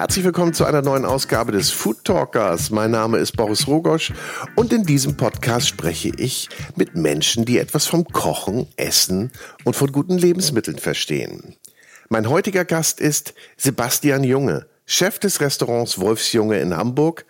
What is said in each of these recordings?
Herzlich willkommen zu einer neuen Ausgabe des Food Talkers. Mein Name ist Boris Rogosch und in diesem Podcast spreche ich mit Menschen, die etwas vom Kochen, Essen und von guten Lebensmitteln verstehen. Mein heutiger Gast ist Sebastian Junge. Chef des Restaurants Wolfsjunge in Hamburg.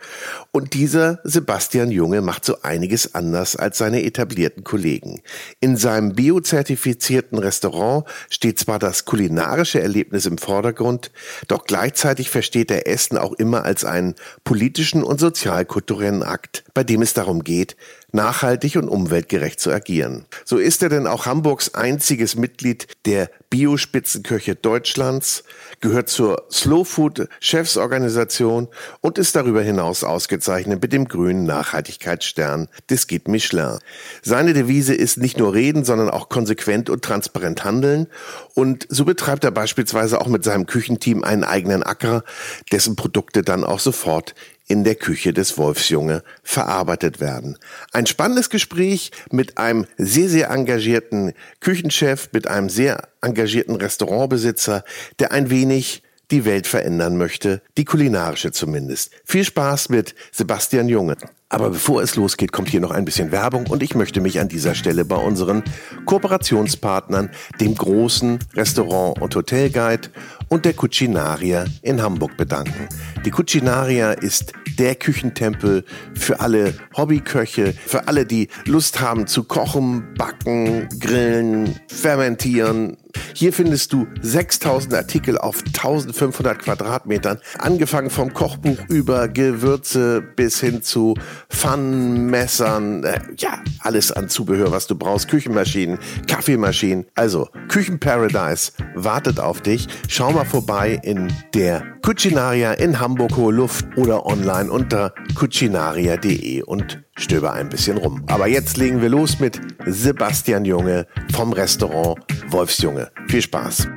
Und dieser Sebastian Junge macht so einiges anders als seine etablierten Kollegen. In seinem biozertifizierten Restaurant steht zwar das kulinarische Erlebnis im Vordergrund, doch gleichzeitig versteht er Essen auch immer als einen politischen und sozialkulturellen Akt, bei dem es darum geht, nachhaltig und umweltgerecht zu agieren. So ist er denn auch Hamburgs einziges Mitglied der Biospitzenköche Deutschlands, gehört zur Slow Food Chefsorganisation und ist darüber hinaus ausgezeichnet mit dem grünen Nachhaltigkeitsstern des Guide Michelin. Seine Devise ist nicht nur reden, sondern auch konsequent und transparent handeln und so betreibt er beispielsweise auch mit seinem Küchenteam einen eigenen Acker, dessen Produkte dann auch sofort in der Küche des Wolfsjunge verarbeitet werden. Ein spannendes Gespräch mit einem sehr, sehr engagierten Küchenchef, mit einem sehr engagierten Restaurantbesitzer, der ein wenig die Welt verändern möchte, die kulinarische zumindest. Viel Spaß mit Sebastian Junge. Aber bevor es losgeht, kommt hier noch ein bisschen Werbung und ich möchte mich an dieser Stelle bei unseren Kooperationspartnern, dem großen Restaurant- und Hotelguide und der Cucinaria in Hamburg bedanken. Die Cucinaria ist der Küchentempel für alle Hobbyköche, für alle, die Lust haben zu kochen, backen, grillen, fermentieren, hier findest du 6000 Artikel auf 1500 Quadratmetern, angefangen vom Kochbuch über Gewürze bis hin zu Pfannen, Messern, äh, ja, alles an Zubehör, was du brauchst, Küchenmaschinen, Kaffeemaschinen. Also, Küchenparadise wartet auf dich. Schau mal vorbei in der Cucinaria in Hamburg Hohe Luft oder online unter cucinaria.de und stöber ein bisschen rum. Aber jetzt legen wir los mit Sebastian Junge vom Restaurant Wolfsjunge. Viel Spaß.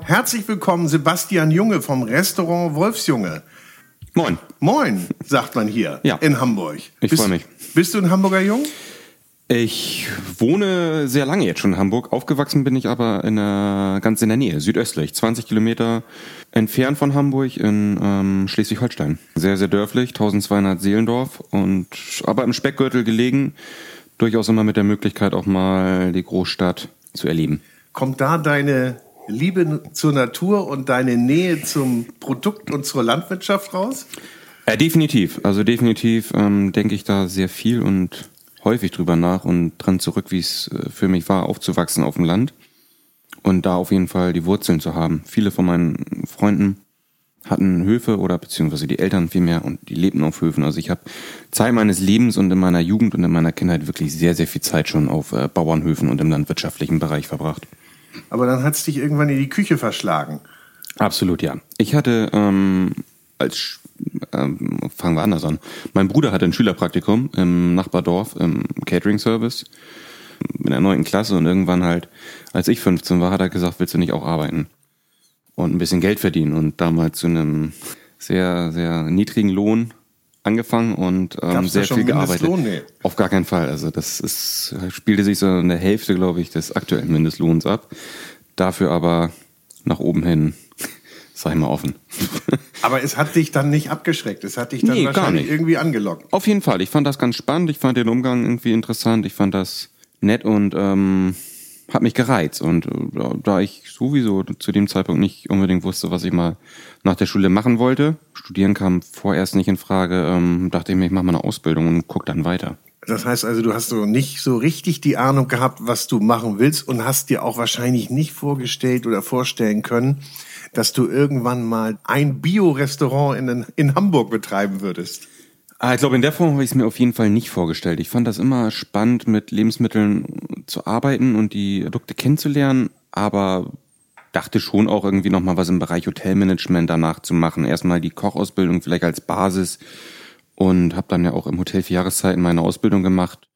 Herzlich willkommen, Sebastian Junge vom Restaurant Wolfsjunge. Moin. Moin, sagt man hier ja. in Hamburg. Ich freue mich. Bist du ein Hamburger Jung? Ich wohne sehr lange jetzt schon in Hamburg. Aufgewachsen bin ich aber in der, ganz in der Nähe, südöstlich, 20 Kilometer entfernt von Hamburg in ähm, Schleswig-Holstein. Sehr, sehr dörflich, 1200 Seelendorf und aber im Speckgürtel gelegen. Durchaus immer mit der Möglichkeit auch mal die Großstadt zu erleben. Kommt da deine Liebe zur Natur und deine Nähe zum Produkt und zur Landwirtschaft raus? Äh, definitiv. Also definitiv ähm, denke ich da sehr viel und häufig drüber nach und dran zurück, wie es äh, für mich war, aufzuwachsen auf dem Land und da auf jeden Fall die Wurzeln zu haben. Viele von meinen Freunden hatten Höfe oder beziehungsweise die Eltern vielmehr und die lebten auf Höfen. Also ich habe Zeit meines Lebens und in meiner Jugend und in meiner Kindheit wirklich sehr, sehr viel Zeit schon auf äh, Bauernhöfen und im landwirtschaftlichen Bereich verbracht. Aber dann hat es dich irgendwann in die Küche verschlagen. Absolut, ja. Ich hatte ähm, als ähm, fangen wir anders an. Mein Bruder hatte ein Schülerpraktikum im Nachbardorf im Catering-Service in der neunten Klasse und irgendwann halt, als ich 15 war, hat er gesagt, willst du nicht auch arbeiten und ein bisschen Geld verdienen und damals zu einem sehr, sehr niedrigen Lohn angefangen und ähm, sehr viel gearbeitet. Nee. Auf gar keinen Fall. Also das ist, spielte sich so in der Hälfte, glaube ich, des aktuellen Mindestlohns ab. Dafür aber nach oben hin sei mal offen. Aber es hat dich dann nicht abgeschreckt, es hat dich dann nee, wahrscheinlich irgendwie angelockt. Auf jeden Fall, ich fand das ganz spannend, ich fand den Umgang irgendwie interessant, ich fand das nett und ähm, hat mich gereizt. Und äh, da ich sowieso zu dem Zeitpunkt nicht unbedingt wusste, was ich mal nach der Schule machen wollte, studieren kam vorerst nicht in Frage, ähm, dachte ich mir, ich mache mal eine Ausbildung und guck dann weiter. Das heißt also, du hast so nicht so richtig die Ahnung gehabt, was du machen willst und hast dir auch wahrscheinlich nicht vorgestellt oder vorstellen können, dass du irgendwann mal ein Bio-Restaurant in, in Hamburg betreiben würdest? Ah, ich glaube, in der Form habe ich es mir auf jeden Fall nicht vorgestellt. Ich fand das immer spannend, mit Lebensmitteln zu arbeiten und die Produkte kennenzulernen, aber dachte schon auch irgendwie nochmal was im Bereich Hotelmanagement danach zu machen. Erstmal die Kochausbildung vielleicht als Basis und habe dann ja auch im Hotel für Jahreszeiten meine Ausbildung gemacht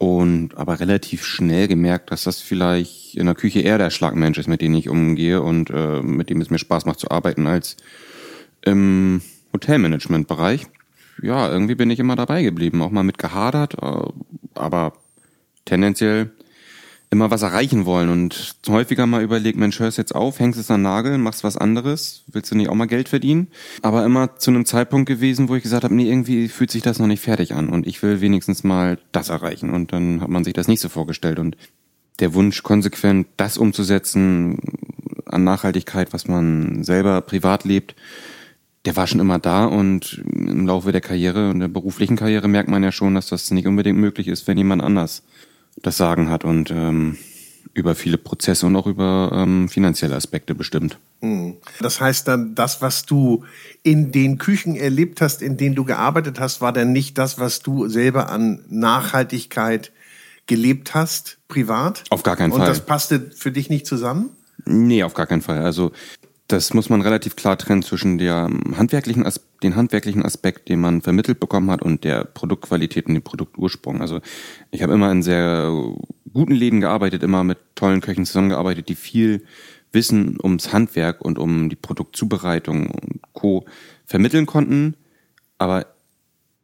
und aber relativ schnell gemerkt, dass das vielleicht in der Küche eher der Schlagmensch ist, mit dem ich umgehe und äh, mit dem es mir Spaß macht zu arbeiten, als im Hotelmanagement-Bereich. Ja, irgendwie bin ich immer dabei geblieben, auch mal mit gehadert, äh, aber tendenziell immer was erreichen wollen. Und häufiger mal überlegt, Mensch, hörst jetzt auf, hängst es an Nagel, machst was anderes, willst du nicht auch mal Geld verdienen? Aber immer zu einem Zeitpunkt gewesen, wo ich gesagt habe, nee, irgendwie fühlt sich das noch nicht fertig an. Und ich will wenigstens mal das erreichen. Und dann hat man sich das nicht so vorgestellt. Und der Wunsch, konsequent das umzusetzen an Nachhaltigkeit, was man selber privat lebt, der war schon immer da. Und im Laufe der Karriere und der beruflichen Karriere merkt man ja schon, dass das nicht unbedingt möglich ist, wenn jemand anders das Sagen hat und ähm, über viele Prozesse und auch über ähm, finanzielle Aspekte bestimmt. Mhm. Das heißt dann, das, was du in den Küchen erlebt hast, in denen du gearbeitet hast, war dann nicht das, was du selber an Nachhaltigkeit gelebt hast, privat? Auf gar keinen und Fall. Und das passte für dich nicht zusammen? Nee, auf gar keinen Fall. Also das muss man relativ klar trennen zwischen der ähm, handwerklichen den handwerklichen Aspekt, den man vermittelt bekommen hat, und der Produktqualität und dem Produktursprung. Also ich habe immer in sehr guten Läden gearbeitet, immer mit tollen Köchen zusammengearbeitet, die viel Wissen ums Handwerk und um die Produktzubereitung und Co. vermitteln konnten. Aber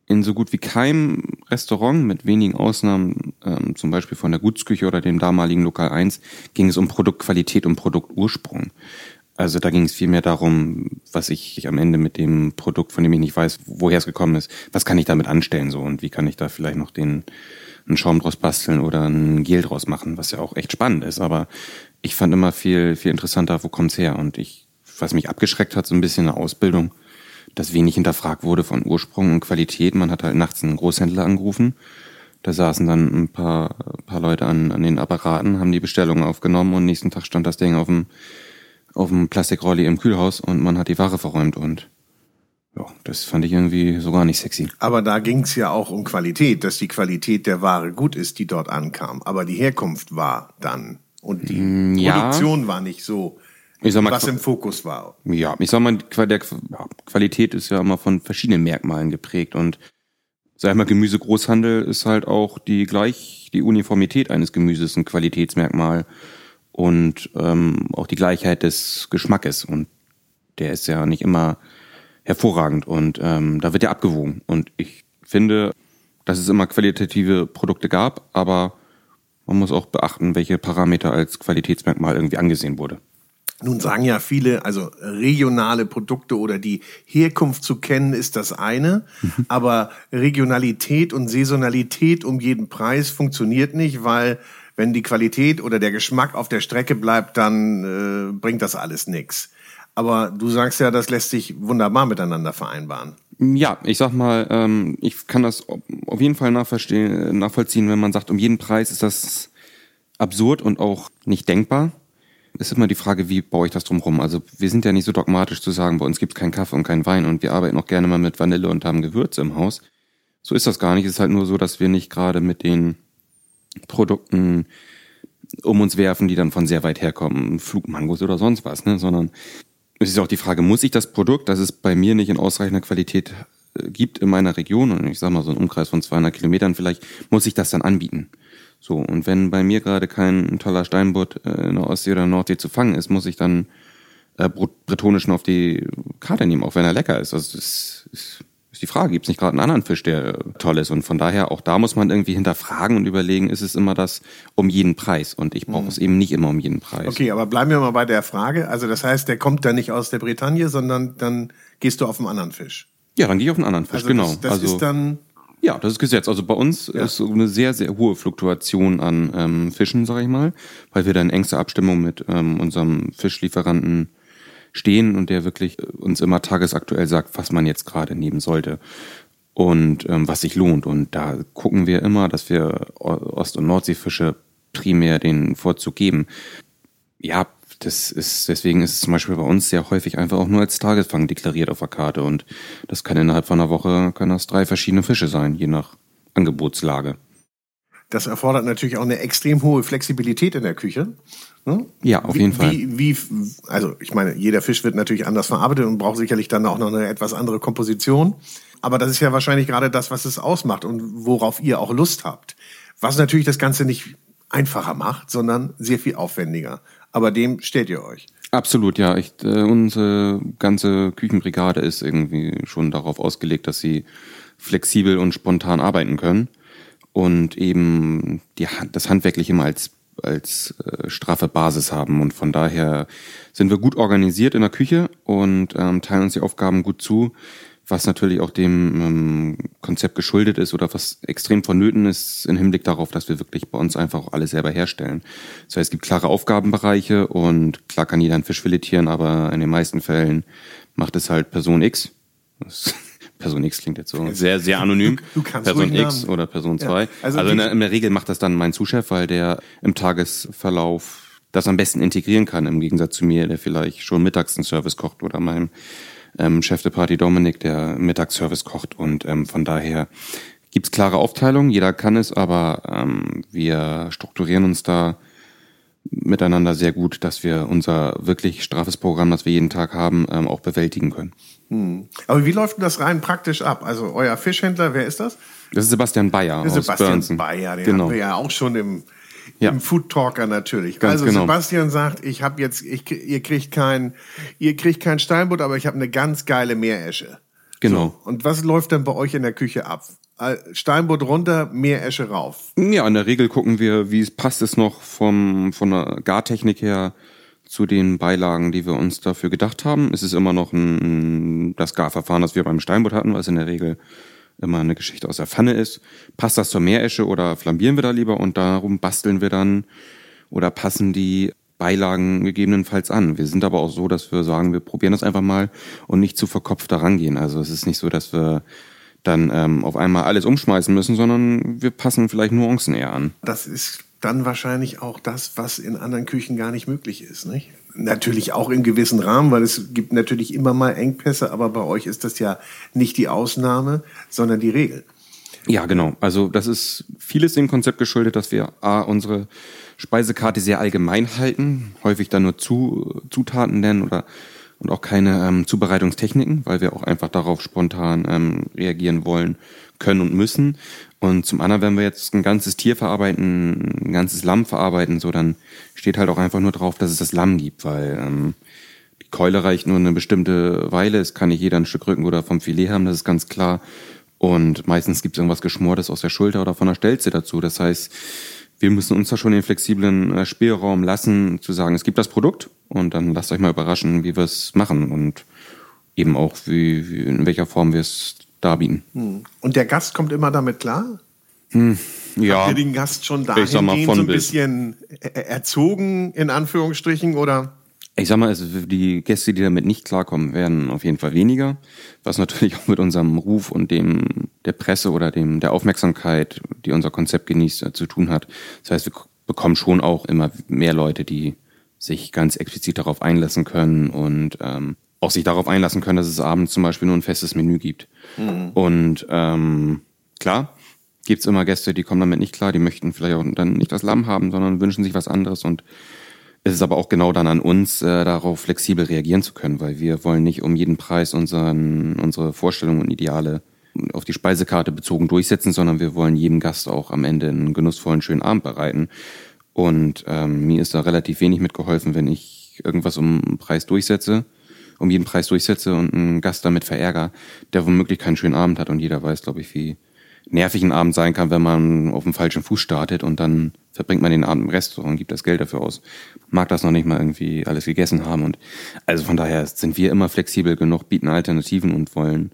in so gut wie keinem Restaurant, mit wenigen Ausnahmen, ähm, zum Beispiel von der Gutsküche oder dem damaligen Lokal 1, ging es um Produktqualität und Produktursprung. Also da ging es vielmehr darum, was ich am Ende mit dem Produkt, von dem ich nicht weiß, woher es gekommen ist, was kann ich damit anstellen so und wie kann ich da vielleicht noch den einen Schaum draus basteln oder ein Gel draus machen, was ja auch echt spannend ist. Aber ich fand immer viel, viel interessanter, wo kommt's her? Und ich, was mich abgeschreckt hat, so ein bisschen eine Ausbildung, dass wenig hinterfragt wurde von Ursprung und Qualität. Man hat halt nachts einen Großhändler angerufen. Da saßen dann ein paar, paar Leute an, an den Apparaten, haben die Bestellungen aufgenommen und nächsten Tag stand das Ding auf dem auf dem Plastikrolli im Kühlhaus und man hat die Ware verräumt und ja, das fand ich irgendwie so gar nicht sexy. Aber da ging es ja auch um Qualität, dass die Qualität der Ware gut ist, die dort ankam. Aber die Herkunft war dann und die mm, ja. Produktion war nicht so, ich sag mal, was im Fokus war. Ja, ich sag mal, der Qualität ist ja immer von verschiedenen Merkmalen geprägt und sag ich mal, Gemüsegroßhandel ist halt auch die gleich die Uniformität eines Gemüses ein Qualitätsmerkmal und ähm, auch die Gleichheit des Geschmackes. Und der ist ja nicht immer hervorragend und ähm, da wird ja abgewogen. Und ich finde, dass es immer qualitative Produkte gab, aber man muss auch beachten, welche Parameter als Qualitätsmerkmal irgendwie angesehen wurde. Nun sagen ja viele, also regionale Produkte oder die Herkunft zu kennen ist das eine, mhm. aber Regionalität und Saisonalität um jeden Preis funktioniert nicht, weil wenn die Qualität oder der Geschmack auf der Strecke bleibt, dann äh, bringt das alles nichts. Aber du sagst ja, das lässt sich wunderbar miteinander vereinbaren. Ja, ich sag mal, ähm, ich kann das auf jeden Fall nachvollziehen, wenn man sagt, um jeden Preis ist das absurd und auch nicht denkbar. Es ist immer die Frage, wie baue ich das drumherum? Also wir sind ja nicht so dogmatisch zu sagen, bei uns gibt es keinen Kaffee und keinen Wein und wir arbeiten auch gerne mal mit Vanille und haben Gewürze im Haus. So ist das gar nicht. Es ist halt nur so, dass wir nicht gerade mit den Produkten um uns werfen, die dann von sehr weit herkommen, Flugmangos oder sonst was, ne? sondern es ist auch die Frage, muss ich das Produkt, das es bei mir nicht in ausreichender Qualität äh, gibt in meiner Region, und ich sag mal so einen Umkreis von 200 Kilometern vielleicht, muss ich das dann anbieten. So, und wenn bei mir gerade kein toller Steinbutt äh, in der Ostsee oder Nordsee zu fangen ist, muss ich dann äh, bretonischen auf die Karte nehmen, auch wenn er lecker ist. Also das ist ist die Frage, gibt es nicht gerade einen anderen Fisch, der toll ist? Und von daher, auch da muss man irgendwie hinterfragen und überlegen, ist es immer das um jeden Preis? Und ich brauche mhm. es eben nicht immer um jeden Preis. Okay, aber bleiben wir mal bei der Frage. Also das heißt, der kommt dann nicht aus der Bretagne, sondern dann gehst du auf einen anderen Fisch. Ja, dann gehe ich auf einen anderen Fisch, also genau. Das, das also, ist dann ja, das ist Gesetz. Also bei uns ja. ist so eine sehr, sehr hohe Fluktuation an ähm, Fischen, sage ich mal, weil wir da in engster Abstimmung mit ähm, unserem Fischlieferanten stehen und der wirklich äh, uns immer tagesaktuell sagt, was man jetzt gerade nehmen sollte und ähm, was sich lohnt. Und da gucken wir immer, dass wir Ost- und Nordseefische primär den Vorzug geben. Ja, das ist, deswegen ist es zum Beispiel bei uns sehr häufig einfach auch nur als Tagesfang deklariert auf der Karte und das kann innerhalb von einer Woche, kann das drei verschiedene Fische sein, je nach Angebotslage. Das erfordert natürlich auch eine extrem hohe Flexibilität in der Küche. Ne? Ja, auf wie, jeden Fall. Wie, wie, also ich meine, jeder Fisch wird natürlich anders verarbeitet und braucht sicherlich dann auch noch eine etwas andere Komposition. Aber das ist ja wahrscheinlich gerade das, was es ausmacht und worauf ihr auch Lust habt. Was natürlich das Ganze nicht einfacher macht, sondern sehr viel aufwendiger. Aber dem stellt ihr euch. Absolut, ja. Ich, äh, unsere ganze Küchenbrigade ist irgendwie schon darauf ausgelegt, dass sie flexibel und spontan arbeiten können. Und eben die, das Handwerkliche mal als, als äh, straffe Basis haben. Und von daher sind wir gut organisiert in der Küche und ähm, teilen uns die Aufgaben gut zu, was natürlich auch dem ähm, Konzept geschuldet ist oder was extrem vonnöten ist im Hinblick darauf, dass wir wirklich bei uns einfach auch alles selber herstellen. Das heißt, es gibt klare Aufgabenbereiche und klar kann jeder einen Fisch filetieren, aber in den meisten Fällen macht es halt Person X. Das Person X klingt jetzt so sehr, sehr anonym. Du, du Person X Namen. oder Person 2. Ja, also also in der, in der Regel macht das dann mein Zuschef, weil der im Tagesverlauf das am besten integrieren kann, im Gegensatz zu mir, der vielleicht schon mittags einen Service kocht oder meinem ähm, Chef de Party Dominik, der Mittagsservice kocht. Und ähm, von daher gibt's klare Aufteilungen, jeder kann es, aber ähm, wir strukturieren uns da miteinander sehr gut, dass wir unser wirklich straffes Programm, das wir jeden Tag haben, ähm, auch bewältigen können. Aber wie läuft denn das rein praktisch ab? Also euer Fischhändler, wer ist das? Das ist Sebastian Bayer Der aus Sebastian Burnsen. Bayer, den genau. haben wir ja auch schon im, Ja. im Food Talker natürlich. Ganz also genau. Sebastian sagt, ich habe jetzt, ich, ihr kriegt kein, ihr kriegt kein Steinbutt, aber ich habe eine ganz geile Meeresche. Genau. So. Und was läuft dann bei euch in der Küche ab? Steinbutt runter, Meeresche rauf. Ja, in der Regel gucken wir, wie es passt es noch vom, von der Gartechnik her zu den Beilagen, die wir uns dafür gedacht haben. Es ist immer noch ein, das Garverfahren, das wir beim Steinbutt hatten, was in der Regel immer eine Geschichte aus der Pfanne ist. Passt das zur Meeresche oder flambieren wir da lieber und darum basteln wir dann oder passen die Beilagen gegebenenfalls an. Wir sind aber auch so, dass wir sagen, wir probieren das einfach mal und nicht zu verkopft daran gehen. Also es ist nicht so, dass wir dann ähm, auf einmal alles umschmeißen müssen, sondern wir passen vielleicht Nuancen eher an. Das ist dann wahrscheinlich auch das, was in anderen Küchen gar nicht möglich ist, nicht? Natürlich auch im gewissen Rahmen, weil es gibt natürlich immer mal Engpässe, aber bei euch ist das ja nicht die Ausnahme, sondern die Regel. Ja, genau. Also das ist vieles dem Konzept geschuldet, dass wir A, unsere Speisekarte sehr allgemein halten, häufig dann nur zu, Zutaten nennen oder und auch keine ähm, Zubereitungstechniken, weil wir auch einfach darauf spontan ähm, reagieren wollen, können und müssen. Und zum anderen, wenn wir jetzt ein ganzes Tier verarbeiten, ein ganzes Lamm verarbeiten, so dann steht halt auch einfach nur drauf, dass es das Lamm gibt, weil ähm, die Keule reicht nur eine bestimmte Weile. Es kann nicht jeder ein Stück Rücken oder vom Filet haben, das ist ganz klar. Und meistens gibt es irgendwas Geschmortes aus der Schulter oder von der Stelze dazu. Das heißt, wir müssen uns da schon den flexiblen äh, Spielraum lassen, zu sagen, es gibt das Produkt und dann lasst euch mal überraschen, wie wir es machen und eben auch, wie, wie, in welcher Form wir es darbieten. Und der Gast kommt immer damit klar? Ja, Habt ihr den Gast schon dahingehend so ein bis. bisschen er- erzogen, in Anführungsstrichen, oder? Ich sag mal, es, die Gäste, die damit nicht klarkommen, werden auf jeden Fall weniger, was natürlich auch mit unserem Ruf und dem der Presse oder dem der Aufmerksamkeit, die unser Konzept genießt, äh, zu tun hat. Das heißt, wir bekommen schon auch immer mehr Leute, die sich ganz explizit darauf einlassen können und ähm, auch sich darauf einlassen können, dass es abends zum Beispiel nur ein festes Menü gibt. Und ähm, klar, gibt's immer Gäste, die kommen damit nicht klar, die möchten vielleicht auch dann nicht das Lamm haben, sondern wünschen sich was anderes und es ist aber auch genau dann an uns, äh, darauf flexibel reagieren zu können, weil wir wollen nicht um jeden Preis unseren, unsere Vorstellungen und Ideale auf die Speisekarte bezogen durchsetzen, sondern wir wollen jedem Gast auch am Ende einen genussvollen, schönen Abend bereiten. Und ähm, mir ist da relativ wenig mitgeholfen, wenn ich irgendwas um einen Preis durchsetze, um jeden Preis durchsetze und einen Gast damit verärger, der womöglich keinen schönen Abend hat und jeder weiß, glaube ich, wie nervig ein Abend sein kann, wenn man auf dem falschen Fuß startet und dann verbringt man den Abend im Restaurant und gibt das Geld dafür aus. Mag das noch nicht mal irgendwie alles gegessen haben und also von daher sind wir immer flexibel genug, bieten Alternativen und wollen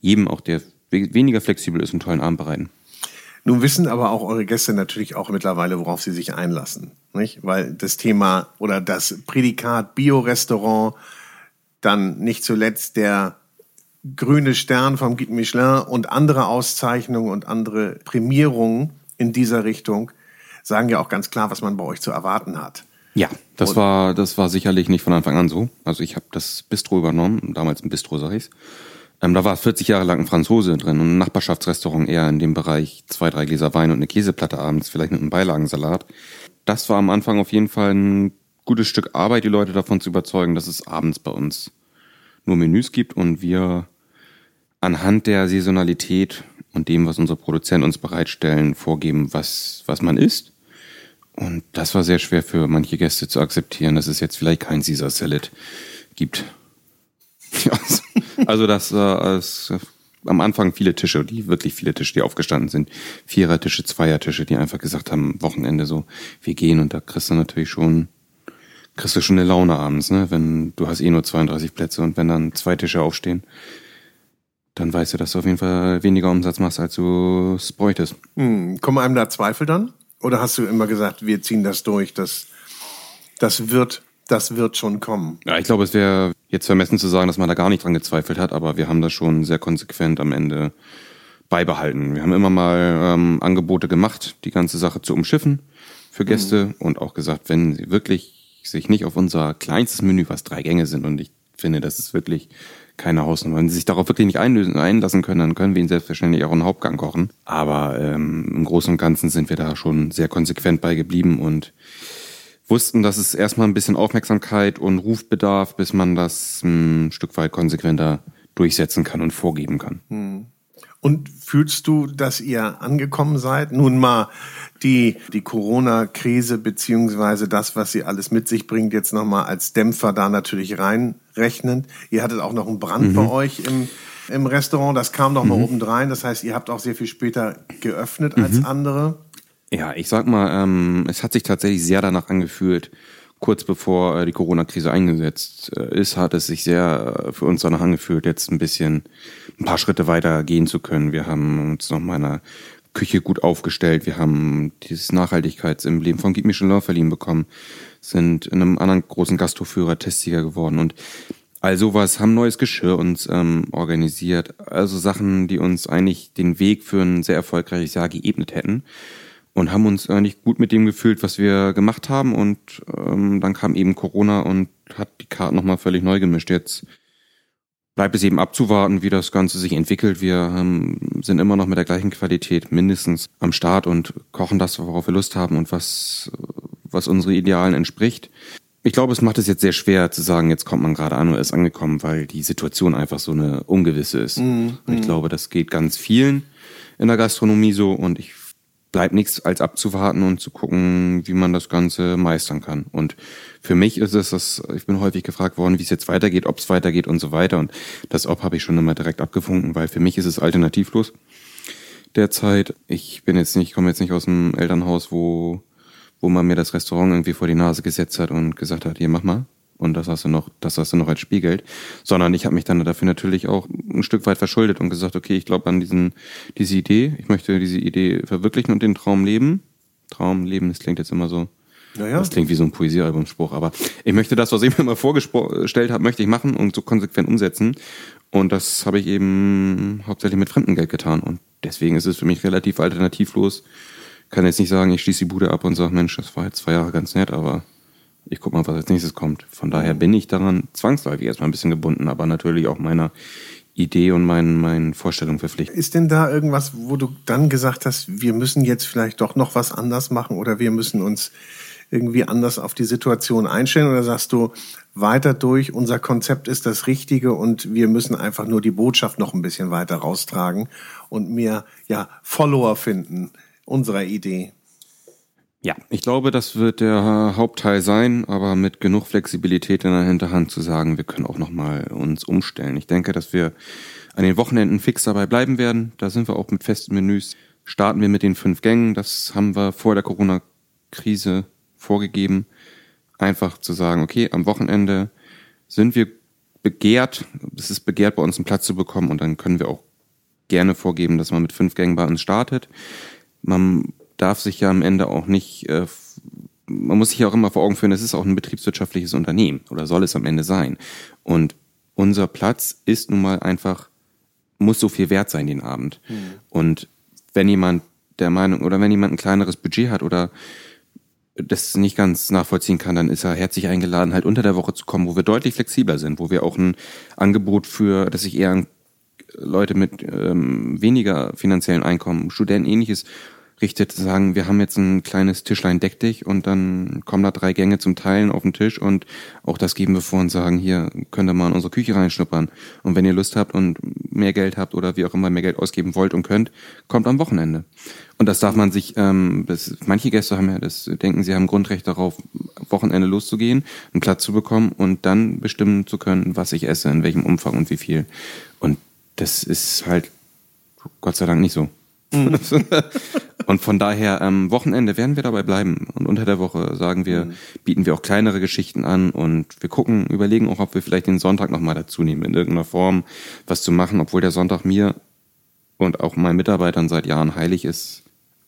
jedem auch der we- weniger flexibel ist einen tollen Abend bereiten. Nun wissen aber auch eure Gäste natürlich auch mittlerweile, worauf sie sich einlassen. Nicht? Weil das Thema oder das Prädikat Bio-Restaurant, dann nicht zuletzt der grüne Stern vom Guide Michelin und andere Auszeichnungen und andere Prämierungen in dieser Richtung sagen ja auch ganz klar, was man bei euch zu erwarten hat. Ja, das war das war sicherlich nicht von Anfang an so. Also ich habe das Bistro übernommen, damals ein Bistro sag ich's. Ähm, da war 40 Jahre lang ein Franzose drin und ein Nachbarschaftsrestaurant eher in dem Bereich zwei, drei Gläser Wein und eine Käseplatte abends, vielleicht mit einem Beilagensalat. Das war am Anfang auf jeden Fall ein gutes Stück Arbeit, die Leute davon zu überzeugen, dass es abends bei uns nur Menüs gibt und wir anhand der Saisonalität und dem, was unsere Produzenten uns bereitstellen, vorgeben, was, was man isst. Und das war sehr schwer für manche Gäste zu akzeptieren, dass es jetzt vielleicht kein Caesar Salad gibt. Ja, also das, äh, das am Anfang viele Tische, die wirklich viele Tische, die aufgestanden sind. Vierertische, Zweiertische, die einfach gesagt haben, Wochenende so, wir gehen und da kriegst du natürlich schon, kriegst du schon eine Laune abends, ne? Wenn du hast eh nur 32 Plätze und wenn dann zwei Tische aufstehen, dann weißt du, dass du auf jeden Fall weniger Umsatz machst, als du es bräuchtest. Hm, kommen einem da Zweifel dann? Oder hast du immer gesagt, wir ziehen das durch, das, das wird das wird schon kommen. Ja, ich glaube, es wäre jetzt vermessen zu sagen, dass man da gar nicht dran gezweifelt hat, aber wir haben das schon sehr konsequent am Ende beibehalten. Wir haben immer mal ähm, Angebote gemacht, die ganze Sache zu umschiffen für Gäste mhm. und auch gesagt, wenn sie wirklich sich nicht auf unser kleinstes Menü, was drei Gänge sind, und ich finde, das ist wirklich keine Hausnummer. Wenn sie sich darauf wirklich nicht einlösen, einlassen können, dann können wir ihnen selbstverständlich auch einen Hauptgang kochen. Aber ähm, im Großen und Ganzen sind wir da schon sehr konsequent bei geblieben und wussten, dass es erstmal ein bisschen Aufmerksamkeit und Ruf bedarf, bis man das ein Stück weit konsequenter durchsetzen kann und vorgeben kann. Hm. Und fühlst du, dass ihr angekommen seid? Nun mal die, die Corona-Krise beziehungsweise das, was sie alles mit sich bringt, jetzt nochmal als Dämpfer da natürlich reinrechnend. Ihr hattet auch noch einen Brand mhm. bei euch im, im Restaurant, das kam noch mal mhm. obendrein. Das heißt, ihr habt auch sehr viel später geöffnet als mhm. andere. Ja, ich sag mal, ähm, es hat sich tatsächlich sehr danach angefühlt, kurz bevor äh, die Corona-Krise eingesetzt äh, ist, hat es sich sehr äh, für uns danach angefühlt, jetzt ein bisschen ein paar Schritte weiter gehen zu können. Wir haben uns noch mal in der Küche gut aufgestellt. Wir haben dieses Nachhaltigkeitsemblem von Guy Michelin verliehen bekommen, sind in einem anderen großen Gastroführer Testsieger geworden und all sowas, haben neues Geschirr uns ähm, organisiert. Also Sachen, die uns eigentlich den Weg für ein sehr erfolgreiches Jahr geebnet hätten und haben uns eigentlich gut mit dem gefühlt, was wir gemacht haben. Und ähm, dann kam eben Corona und hat die Karten nochmal völlig neu gemischt. Jetzt bleibt es eben abzuwarten, wie das Ganze sich entwickelt. Wir ähm, sind immer noch mit der gleichen Qualität mindestens am Start und kochen das, worauf wir Lust haben und was, was unsere Idealen entspricht. Ich glaube, es macht es jetzt sehr schwer zu sagen, jetzt kommt man gerade an oder ist angekommen, weil die Situation einfach so eine ungewisse ist. Mm, und ich mm. glaube, das geht ganz vielen in der Gastronomie so und ich bleibt nichts als abzuwarten und zu gucken, wie man das Ganze meistern kann. Und für mich ist es, dass ich bin häufig gefragt worden, wie es jetzt weitergeht, ob es weitergeht und so weiter. Und das Ob habe ich schon immer direkt abgefunken, weil für mich ist es alternativlos derzeit. Ich bin jetzt nicht, komme jetzt nicht aus einem Elternhaus, wo, wo man mir das Restaurant irgendwie vor die Nase gesetzt hat und gesagt hat, hier mach mal und das hast du noch, das hast du noch als Spielgeld, sondern ich habe mich dann dafür natürlich auch ein Stück weit verschuldet und gesagt, okay, ich glaube an diesen, diese Idee, ich möchte diese Idee verwirklichen und den Traum leben. Traum leben, das klingt jetzt immer so, naja. das klingt wie so ein Poesiealbumspruch, aber ich möchte das, was ich mir mal vorgestellt habe, möchte ich machen und so konsequent umsetzen. Und das habe ich eben hauptsächlich mit Fremdengeld getan. Und deswegen ist es für mich relativ alternativlos. Kann jetzt nicht sagen, ich schließe die Bude ab und sage, Mensch, das war jetzt zwei Jahre ganz nett, aber ich guck mal, was als nächstes kommt. Von daher bin ich daran zwangsläufig erstmal ein bisschen gebunden, aber natürlich auch meiner Idee und meinen, meinen Vorstellungen verpflichtet. Ist denn da irgendwas, wo du dann gesagt hast, wir müssen jetzt vielleicht doch noch was anders machen oder wir müssen uns irgendwie anders auf die Situation einstellen oder sagst du weiter durch, unser Konzept ist das Richtige und wir müssen einfach nur die Botschaft noch ein bisschen weiter raustragen und mehr ja, Follower finden unserer Idee? Ja, ich glaube, das wird der Hauptteil sein, aber mit genug Flexibilität in der Hinterhand zu sagen, wir können auch nochmal uns umstellen. Ich denke, dass wir an den Wochenenden fix dabei bleiben werden. Da sind wir auch mit festen Menüs. Starten wir mit den fünf Gängen. Das haben wir vor der Corona-Krise vorgegeben. Einfach zu sagen, okay, am Wochenende sind wir begehrt. Es ist begehrt, bei uns einen Platz zu bekommen und dann können wir auch gerne vorgeben, dass man mit fünf Gängen bei uns startet. Man darf sich ja am Ende auch nicht, äh, man muss sich ja auch immer vor Augen führen, es ist auch ein betriebswirtschaftliches Unternehmen oder soll es am Ende sein. Und unser Platz ist nun mal einfach, muss so viel wert sein den Abend. Mhm. Und wenn jemand der Meinung oder wenn jemand ein kleineres Budget hat oder das nicht ganz nachvollziehen kann, dann ist er herzlich eingeladen, halt unter der Woche zu kommen, wo wir deutlich flexibler sind, wo wir auch ein Angebot für, dass sich eher Leute mit ähm, weniger finanziellen Einkommen, Studenten ähnliches richtet, sagen, wir haben jetzt ein kleines Tischlein deck dich und dann kommen da drei Gänge zum Teilen auf den Tisch und auch das geben wir vor und sagen, hier könnt ihr mal in unsere Küche reinschnuppern. Und wenn ihr Lust habt und mehr Geld habt oder wie auch immer mehr Geld ausgeben wollt und könnt, kommt am Wochenende. Und das darf man sich, ähm, das, manche Gäste haben ja das denken, sie haben Grundrecht darauf, Wochenende loszugehen, einen Platz zu bekommen und dann bestimmen zu können, was ich esse, in welchem Umfang und wie viel. Und Das ist halt Gott sei Dank nicht so. Mhm. und von daher, ähm, Wochenende werden wir dabei bleiben. Und unter der Woche sagen wir, mhm. bieten wir auch kleinere Geschichten an und wir gucken, überlegen auch, ob wir vielleicht den Sonntag nochmal dazu nehmen, in irgendeiner Form was zu machen, obwohl der Sonntag mir und auch meinen Mitarbeitern seit Jahren heilig ist,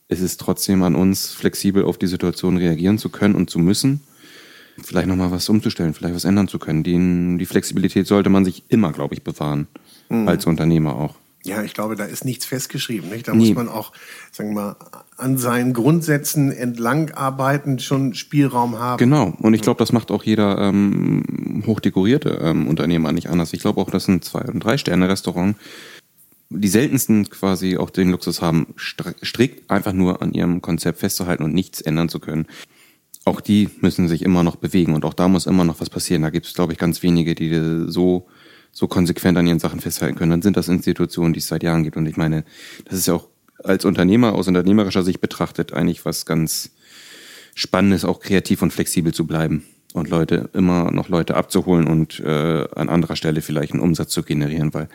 ist es trotzdem an uns, flexibel auf die Situation reagieren zu können und zu müssen. Vielleicht nochmal was umzustellen, vielleicht was ändern zu können. Die, die Flexibilität sollte man sich immer, glaube ich, bewahren. Mhm. Als Unternehmer auch. Ja, ich glaube, da ist nichts festgeschrieben. Nicht? Da nee. muss man auch, sagen wir mal, an seinen Grundsätzen entlang arbeiten, schon Spielraum haben. Genau. Und ich glaube, das macht auch jeder ähm, hochdekorierte ähm, Unternehmer nicht anders. Ich glaube auch, dass ein Zwei- und Drei-Sterne-Restaurant die seltensten quasi auch den Luxus haben, strikt einfach nur an ihrem Konzept festzuhalten und nichts ändern zu können. Auch die müssen sich immer noch bewegen und auch da muss immer noch was passieren. Da gibt es, glaube ich, ganz wenige, die so so konsequent an ihren Sachen festhalten können, dann sind das Institutionen, die es seit Jahren gibt. Und ich meine, das ist ja auch als Unternehmer aus unternehmerischer Sicht betrachtet eigentlich was ganz Spannendes, auch kreativ und flexibel zu bleiben und Leute immer noch Leute abzuholen und äh, an anderer Stelle vielleicht einen Umsatz zu generieren, weil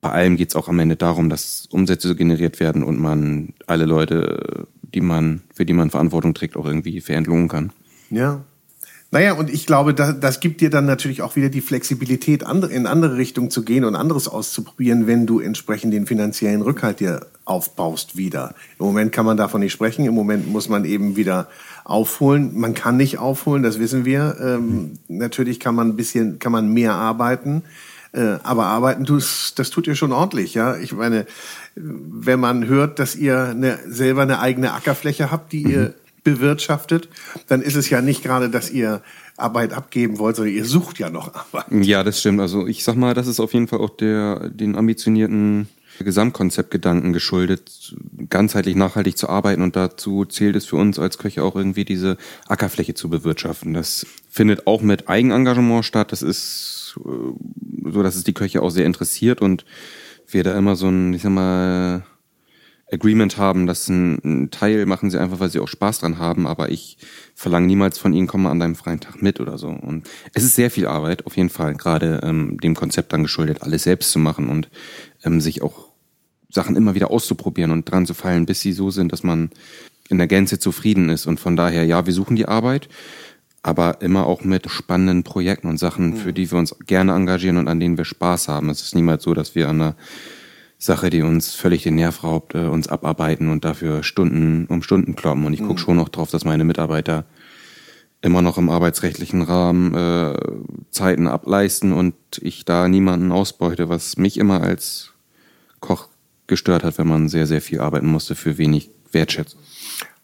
bei allem geht es auch am Ende darum, dass Umsätze generiert werden und man alle Leute, die man, für die man Verantwortung trägt, auch irgendwie fair entlohnen kann. Ja, naja, und ich glaube, das, das gibt dir dann natürlich auch wieder die Flexibilität, in andere Richtungen zu gehen und anderes auszuprobieren, wenn du entsprechend den finanziellen Rückhalt dir aufbaust wieder. Im Moment kann man davon nicht sprechen. Im Moment muss man eben wieder aufholen. Man kann nicht aufholen, das wissen wir. Ähm, natürlich kann man ein bisschen, kann man mehr arbeiten. Äh, aber arbeiten tust, das tut ihr schon ordentlich, ja. Ich meine, wenn man hört, dass ihr eine, selber eine eigene Ackerfläche habt, die ihr mhm bewirtschaftet, dann ist es ja nicht gerade, dass ihr Arbeit abgeben wollt, sondern ihr sucht ja noch Arbeit. Ja, das stimmt. Also ich sag mal, das ist auf jeden Fall auch der, den ambitionierten Gesamtkonzeptgedanken geschuldet, ganzheitlich nachhaltig zu arbeiten und dazu zählt es für uns als Köche auch irgendwie diese Ackerfläche zu bewirtschaften. Das findet auch mit Eigenengagement statt. Das ist äh, so, dass es die Köche auch sehr interessiert und wir da immer so ein, ich sag mal, Agreement haben, dass ein, ein, Teil machen sie einfach, weil sie auch Spaß dran haben, aber ich verlange niemals von ihnen, komm mal an deinem freien Tag mit oder so. Und es ist sehr viel Arbeit, auf jeden Fall, gerade ähm, dem Konzept dann geschuldet, alles selbst zu machen und ähm, sich auch Sachen immer wieder auszuprobieren und dran zu fallen, bis sie so sind, dass man in der Gänze zufrieden ist. Und von daher, ja, wir suchen die Arbeit, aber immer auch mit spannenden Projekten und Sachen, für die wir uns gerne engagieren und an denen wir Spaß haben. Es ist niemals so, dass wir an einer Sache, die uns völlig den Nerv raubt, äh, uns abarbeiten und dafür Stunden um Stunden kloppen. Und ich gucke mhm. schon noch drauf, dass meine Mitarbeiter immer noch im arbeitsrechtlichen Rahmen äh, Zeiten ableisten und ich da niemanden ausbeute, was mich immer als Koch gestört hat, wenn man sehr, sehr viel arbeiten musste für wenig Wertschätzung.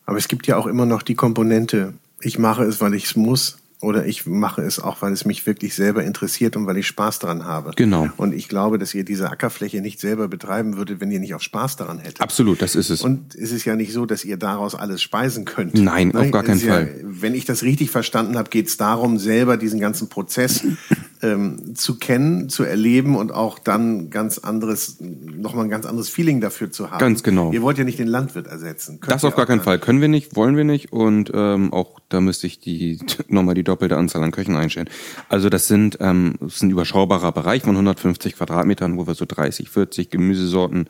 Aber es gibt ja auch immer noch die Komponente, ich mache es, weil ich es muss oder ich mache es auch, weil es mich wirklich selber interessiert und weil ich Spaß daran habe. Genau. Und ich glaube, dass ihr diese Ackerfläche nicht selber betreiben würdet, wenn ihr nicht auch Spaß daran hättet. Absolut, das ist es. Und es ist ja nicht so, dass ihr daraus alles speisen könnt. Nein, Nein auf gar keinen Fall. Ja, wenn ich das richtig verstanden habe, geht es darum, selber diesen ganzen Prozess ähm, zu kennen, zu erleben und auch dann ganz anderes, nochmal ein ganz anderes Feeling dafür zu haben. Ganz genau. Ihr wollt ja nicht den Landwirt ersetzen. Könnt das auf gar keinen Fall. Können wir nicht, wollen wir nicht und ähm, auch da müsste ich die nochmal die doppelte Anzahl an Köchen einstellen. Also das sind ähm, das ist ein überschaubarer Bereich von 150 Quadratmetern, wo wir so 30, 40 Gemüsesorten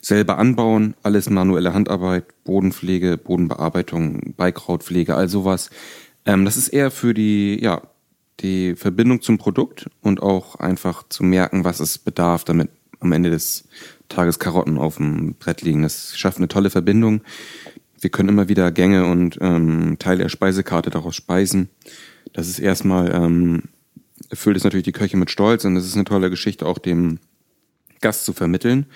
selber anbauen, alles manuelle Handarbeit, Bodenpflege, Bodenbearbeitung, Beikrautpflege, all sowas. Ähm, das ist eher für die ja die Verbindung zum Produkt und auch einfach zu merken, was es bedarf, damit am Ende des Tages Karotten auf dem Brett liegen. Das schafft eine tolle Verbindung. Wir können immer wieder Gänge und ähm, Teile der Speisekarte daraus speisen. Das ist erstmal, ähm, erfüllt es natürlich die Köche mit Stolz und es ist eine tolle Geschichte, auch dem Gast zu vermitteln.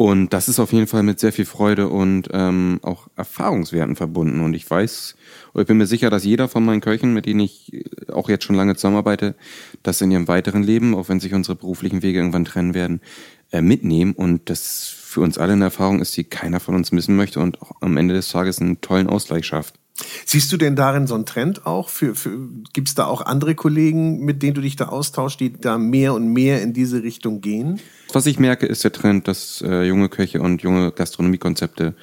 Und das ist auf jeden Fall mit sehr viel Freude und ähm, auch Erfahrungswerten verbunden. Und ich weiß, oder ich bin mir sicher, dass jeder von meinen Köchen, mit denen ich äh, auch jetzt schon lange zusammenarbeite, das in ihrem weiteren Leben, auch wenn sich unsere beruflichen Wege irgendwann trennen werden, äh, mitnehmen. Und das für uns alle eine Erfahrung ist, die keiner von uns missen möchte und auch am Ende des Tages einen tollen Ausgleich schafft. Siehst du denn darin so einen Trend auch? Für, für, Gibt es da auch andere Kollegen, mit denen du dich da austauschst, die da mehr und mehr in diese Richtung gehen? Was ich merke, ist der Trend, dass äh, junge Köche und junge Gastronomiekonzepte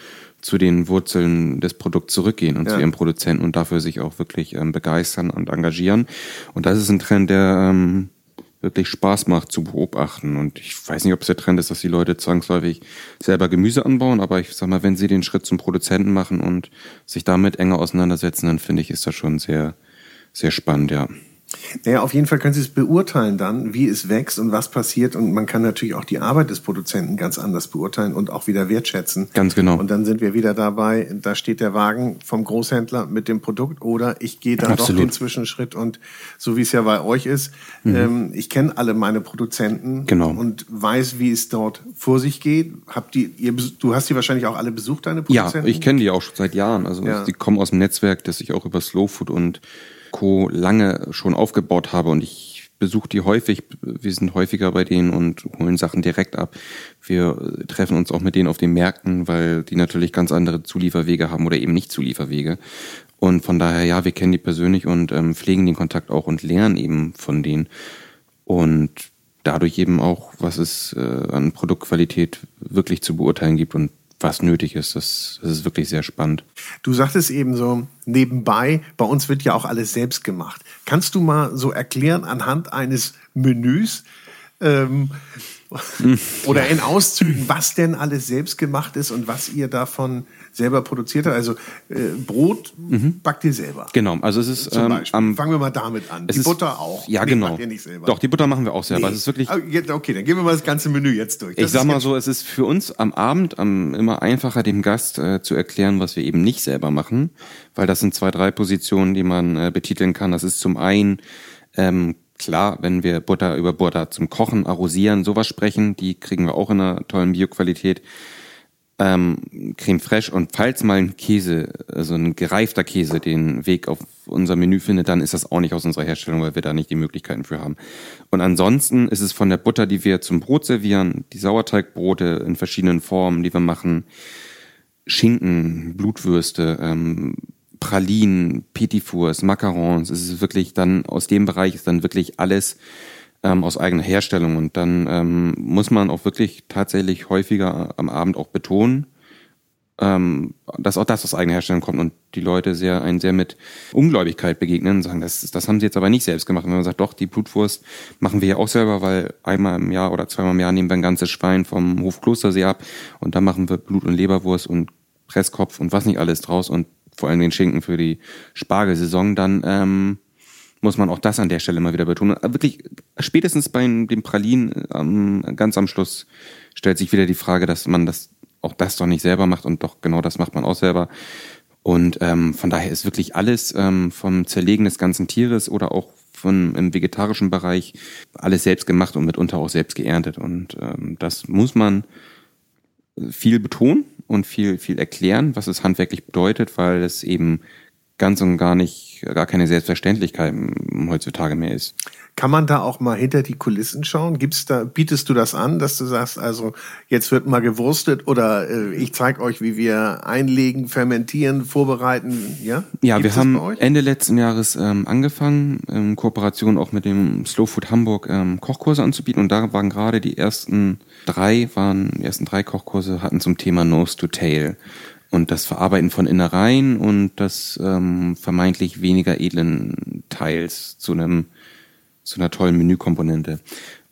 zu den Wurzeln des Produkts zurückgehen und ja. zu ihren Produzenten und dafür sich auch wirklich ähm, begeistern und engagieren. Und das ist ein Trend, der ähm, wirklich Spaß macht zu beobachten. Und ich weiß nicht, ob es der Trend ist, dass die Leute zwangsläufig selber Gemüse anbauen, aber ich sag mal, wenn sie den Schritt zum Produzenten machen und sich damit enger auseinandersetzen, dann finde ich, ist das schon sehr, sehr spannend, ja. Naja, auf jeden Fall können Sie es beurteilen dann, wie es wächst und was passiert. Und man kann natürlich auch die Arbeit des Produzenten ganz anders beurteilen und auch wieder wertschätzen. Ganz genau. Und dann sind wir wieder dabei, da steht der Wagen vom Großhändler mit dem Produkt oder ich gehe dann Absolut. doch den Zwischenschritt und so wie es ja bei euch ist, mhm. ähm, ich kenne alle meine Produzenten genau. und weiß, wie es dort vor sich geht. Habt die, ihr, du hast die wahrscheinlich auch alle besucht, deine Produzenten? Ja, ich kenne die auch schon seit Jahren. Also ja. die kommen aus dem Netzwerk, das ich auch über Slow Food und Co. lange schon aufgebaut habe und ich besuche die häufig, wir sind häufiger bei denen und holen Sachen direkt ab. Wir treffen uns auch mit denen auf den Märkten, weil die natürlich ganz andere Zulieferwege haben oder eben nicht Zulieferwege. Und von daher, ja, wir kennen die persönlich und ähm, pflegen den Kontakt auch und lernen eben von denen. Und dadurch eben auch, was es äh, an Produktqualität wirklich zu beurteilen gibt und was nötig ist. Das, das ist wirklich sehr spannend. Du sagtest eben so nebenbei, bei uns wird ja auch alles selbst gemacht. Kannst du mal so erklären anhand eines Menüs, ähm, oder in Auszügen, was denn alles selbst gemacht ist und was ihr davon selber produziert habt. Also äh, Brot mhm. backt ihr selber. Genau, also es ist ähm, am, fangen wir mal damit an. Die Butter auch. Ja, nee, genau. Doch, die Butter machen wir auch selber. Nee. Es ist wirklich. Ah, okay, dann gehen wir mal das ganze Menü jetzt durch. Das ich sag mal so, es ist für uns am Abend am, immer einfacher, dem Gast äh, zu erklären, was wir eben nicht selber machen, weil das sind zwei, drei Positionen, die man äh, betiteln kann. Das ist zum einen ähm, Klar, wenn wir Butter über Butter zum Kochen, Arrosieren, sowas sprechen, die kriegen wir auch in einer tollen Bioqualität. Ähm, Creme fraiche und falls mal ein Käse, also ein gereifter Käse, den Weg auf unser Menü findet, dann ist das auch nicht aus unserer Herstellung, weil wir da nicht die Möglichkeiten für haben. Und ansonsten ist es von der Butter, die wir zum Brot servieren, die Sauerteigbrote in verschiedenen Formen, die wir machen, Schinken, Blutwürste, ähm, Pralinen, Petit Fours, Macarons. Es ist wirklich dann, aus dem Bereich ist dann wirklich alles ähm, aus eigener Herstellung. Und dann ähm, muss man auch wirklich tatsächlich häufiger am Abend auch betonen, ähm, dass auch das aus eigener Herstellung kommt und die Leute sehr einen sehr mit Ungläubigkeit begegnen und sagen, das, das haben sie jetzt aber nicht selbst gemacht. Und wenn man sagt, doch, die Blutwurst machen wir ja auch selber, weil einmal im Jahr oder zweimal im Jahr nehmen wir ein ganzes Schwein vom Hof Klostersee ab und dann machen wir Blut- und Leberwurst und Presskopf und was nicht alles draus und vor allem den Schinken für die Spargelsaison, dann ähm, muss man auch das an der Stelle mal wieder betonen. Wirklich, spätestens bei dem Pralin ähm, ganz am Schluss stellt sich wieder die Frage, dass man das auch das doch nicht selber macht und doch genau das macht man auch selber. Und ähm, von daher ist wirklich alles ähm, vom Zerlegen des ganzen Tieres oder auch von im vegetarischen Bereich alles selbst gemacht und mitunter auch selbst geerntet. Und ähm, das muss man viel betonen und viel, viel erklären, was es handwerklich bedeutet, weil es eben ganz und gar nicht, gar keine Selbstverständlichkeit heutzutage mehr ist. Kann man da auch mal hinter die Kulissen schauen? Gibt's da, bietest du das an, dass du sagst, also jetzt wird mal gewurstet oder äh, ich zeige euch, wie wir einlegen, fermentieren, vorbereiten, ja? Ja, Gibt's wir haben Ende letzten Jahres ähm, angefangen, in Kooperation auch mit dem Slow Food Hamburg ähm, Kochkurse anzubieten und da waren gerade die ersten drei, waren, die ersten drei Kochkurse hatten zum Thema Nose to Tail und das Verarbeiten von Innereien und das ähm, vermeintlich weniger edlen Teils zu einem zu einer tollen Menükomponente.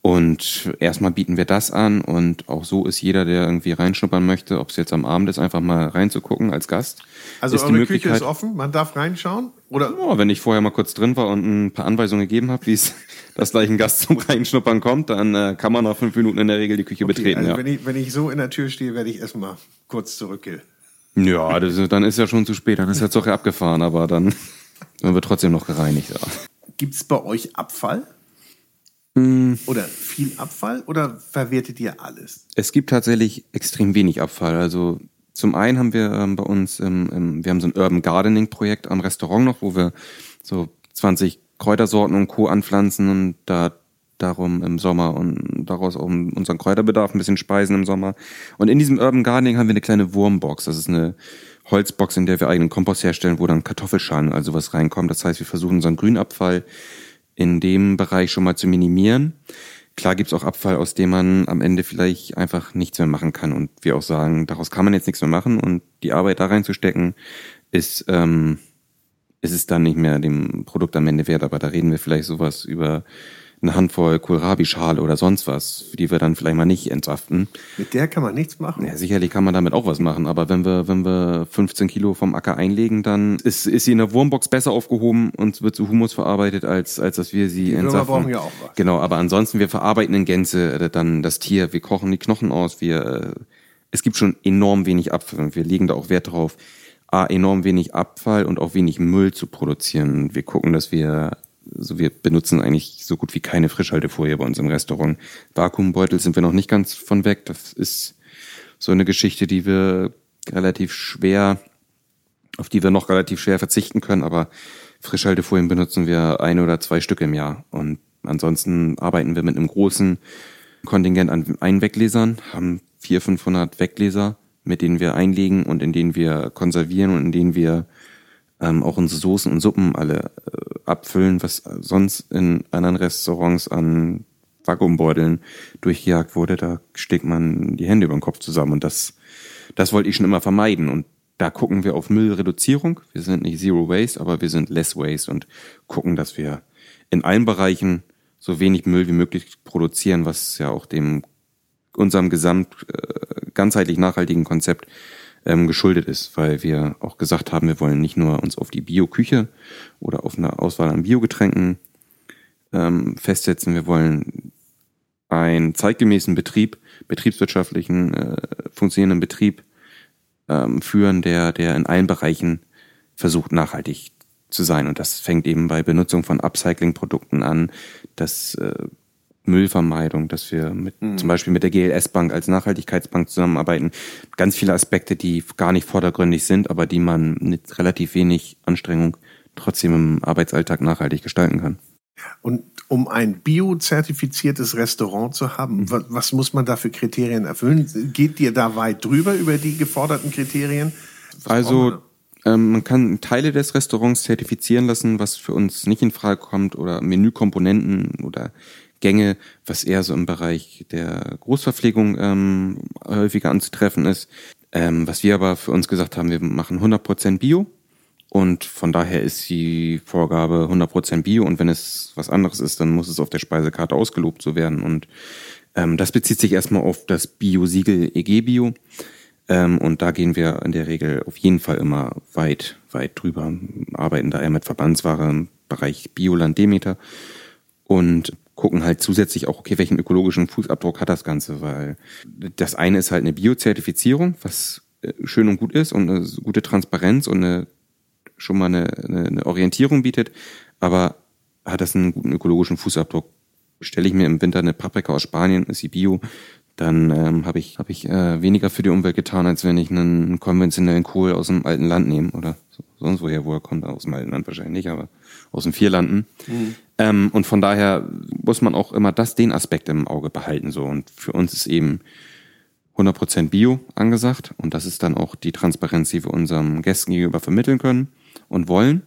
Und erstmal bieten wir das an und auch so ist jeder, der irgendwie reinschnuppern möchte, ob es jetzt am Abend ist, einfach mal reinzugucken als Gast. Also ist eure Küche ist offen, man darf reinschauen? Oder? Ja, wenn ich vorher mal kurz drin war und ein paar Anweisungen gegeben habe, wie es das gleich ein Gast zum Reinschnuppern kommt, dann äh, kann man nach fünf Minuten in der Regel die Küche okay, betreten. Also ja. wenn, ich, wenn ich so in der Tür stehe, werde ich erstmal kurz zurückgehen. Ja, das, dann ist ja schon zu spät, dann ist der Zug ja abgefahren, aber dann, dann wird trotzdem noch gereinigt. Ja. Gibt es bei euch Abfall? Mm. Oder viel Abfall oder verwertet ihr alles? Es gibt tatsächlich extrem wenig Abfall. Also zum einen haben wir ähm, bei uns, ähm, ähm, wir haben so ein Urban Gardening Projekt am Restaurant noch, wo wir so 20 Kräutersorten und Co. anpflanzen und da darum im Sommer und daraus auch unseren Kräuterbedarf ein bisschen speisen im Sommer. Und in diesem Urban Gardening haben wir eine kleine Wurmbox. Das ist eine Holzbox, in der wir eigenen Kompost herstellen, wo dann Kartoffelschalen also was reinkommt. Das heißt, wir versuchen unseren Grünabfall in dem Bereich schon mal zu minimieren. Klar gibt's auch Abfall, aus dem man am Ende vielleicht einfach nichts mehr machen kann und wir auch sagen, daraus kann man jetzt nichts mehr machen und die Arbeit da reinzustecken, ist, ähm, ist es dann nicht mehr dem Produkt am Ende wert, aber da reden wir vielleicht sowas über eine Handvoll Kohlrabi-Schale oder sonst was, die wir dann vielleicht mal nicht entsaften. Mit der kann man nichts machen. Ja, sicherlich kann man damit auch was machen, aber wenn wir, wenn wir 15 Kilo vom Acker einlegen, dann ist, ist sie in der Wurmbox besser aufgehoben und wird zu Humus verarbeitet, als, als dass wir sie Die Würmer entsaften. brauchen ja auch was. Genau, aber ansonsten, wir verarbeiten in Gänze äh, dann das Tier, wir kochen die Knochen aus, wir, äh, es gibt schon enorm wenig Abfall und wir legen da auch Wert drauf, A, enorm wenig Abfall und auch wenig Müll zu produzieren. Wir gucken, dass wir, so wir benutzen eigentlich so gut wie keine Frischhaltefolie bei uns im Restaurant. Vakuumbeutel sind wir noch nicht ganz von weg. Das ist so eine Geschichte, die wir relativ schwer, auf die wir noch relativ schwer verzichten können, aber Frischhaltefolien benutzen wir ein oder zwei Stück im Jahr. Und ansonsten arbeiten wir mit einem großen Kontingent an Einweglesern, haben 400, 500 Wegleser, mit denen wir einlegen und in denen wir konservieren und in denen wir ähm, auch unsere Soßen und Suppen alle äh, abfüllen, was sonst in anderen Restaurants an Vakuumbeuteln durchgejagt wurde. Da steckt man die Hände über den Kopf zusammen und das, das wollte ich schon immer vermeiden. Und da gucken wir auf Müllreduzierung. Wir sind nicht Zero Waste, aber wir sind Less Waste und gucken, dass wir in allen Bereichen so wenig Müll wie möglich produzieren, was ja auch dem unserem gesamt äh, ganzheitlich nachhaltigen Konzept ähm, geschuldet ist, weil wir auch gesagt haben, wir wollen nicht nur uns auf die Bio-Küche oder auf eine Auswahl an Biogetränken ähm, festsetzen, wir wollen einen zeitgemäßen Betrieb, betriebswirtschaftlichen, äh, funktionierenden Betrieb ähm, führen, der, der in allen Bereichen versucht, nachhaltig zu sein. Und das fängt eben bei Benutzung von Upcycling-Produkten an, das äh, Müllvermeidung, dass wir mit, zum Beispiel mit der GLS Bank als Nachhaltigkeitsbank zusammenarbeiten. Ganz viele Aspekte, die gar nicht vordergründig sind, aber die man mit relativ wenig Anstrengung trotzdem im Arbeitsalltag nachhaltig gestalten kann. Und um ein biozertifiziertes Restaurant zu haben, was, was muss man da für Kriterien erfüllen? Geht dir da weit drüber über die geforderten Kriterien? Was Also ähm, man kann Teile des Restaurants zertifizieren lassen, was für uns nicht in Frage kommt, oder Menükomponenten oder Gänge, was eher so im Bereich der Großverpflegung ähm, häufiger anzutreffen ist. Ähm, was wir aber für uns gesagt haben, wir machen 100% Bio und von daher ist die Vorgabe 100% Bio und wenn es was anderes ist, dann muss es auf der Speisekarte ausgelobt so werden und ähm, das bezieht sich erstmal auf das Bio-Siegel EG Bio. Ähm, und da gehen wir in der Regel auf jeden Fall immer weit, weit drüber, arbeiten da eher mit Verbandsware im Bereich Bioland Demeter und gucken halt zusätzlich auch, okay, welchen ökologischen Fußabdruck hat das Ganze, weil das eine ist halt eine Biozertifizierung, was äh, schön und gut ist und eine gute Transparenz und eine, schon mal eine, eine, Orientierung bietet, aber hat das einen guten ökologischen Fußabdruck? Stelle ich mir im Winter eine Paprika aus Spanien, ist sie Bio, dann ähm, habe ich, hab ich äh, weniger für die Umwelt getan, als wenn ich einen konventionellen Kohl aus dem alten Land nehme oder so, sonst woher, wo er kommt, aus dem alten Land wahrscheinlich nicht, aber aus den Vierlanden. Ähm, und von daher muss man auch immer das, den Aspekt im Auge behalten. so Und für uns ist eben 100% Bio angesagt und das ist dann auch die Transparenz, die wir unseren Gästen gegenüber vermitteln können und wollen.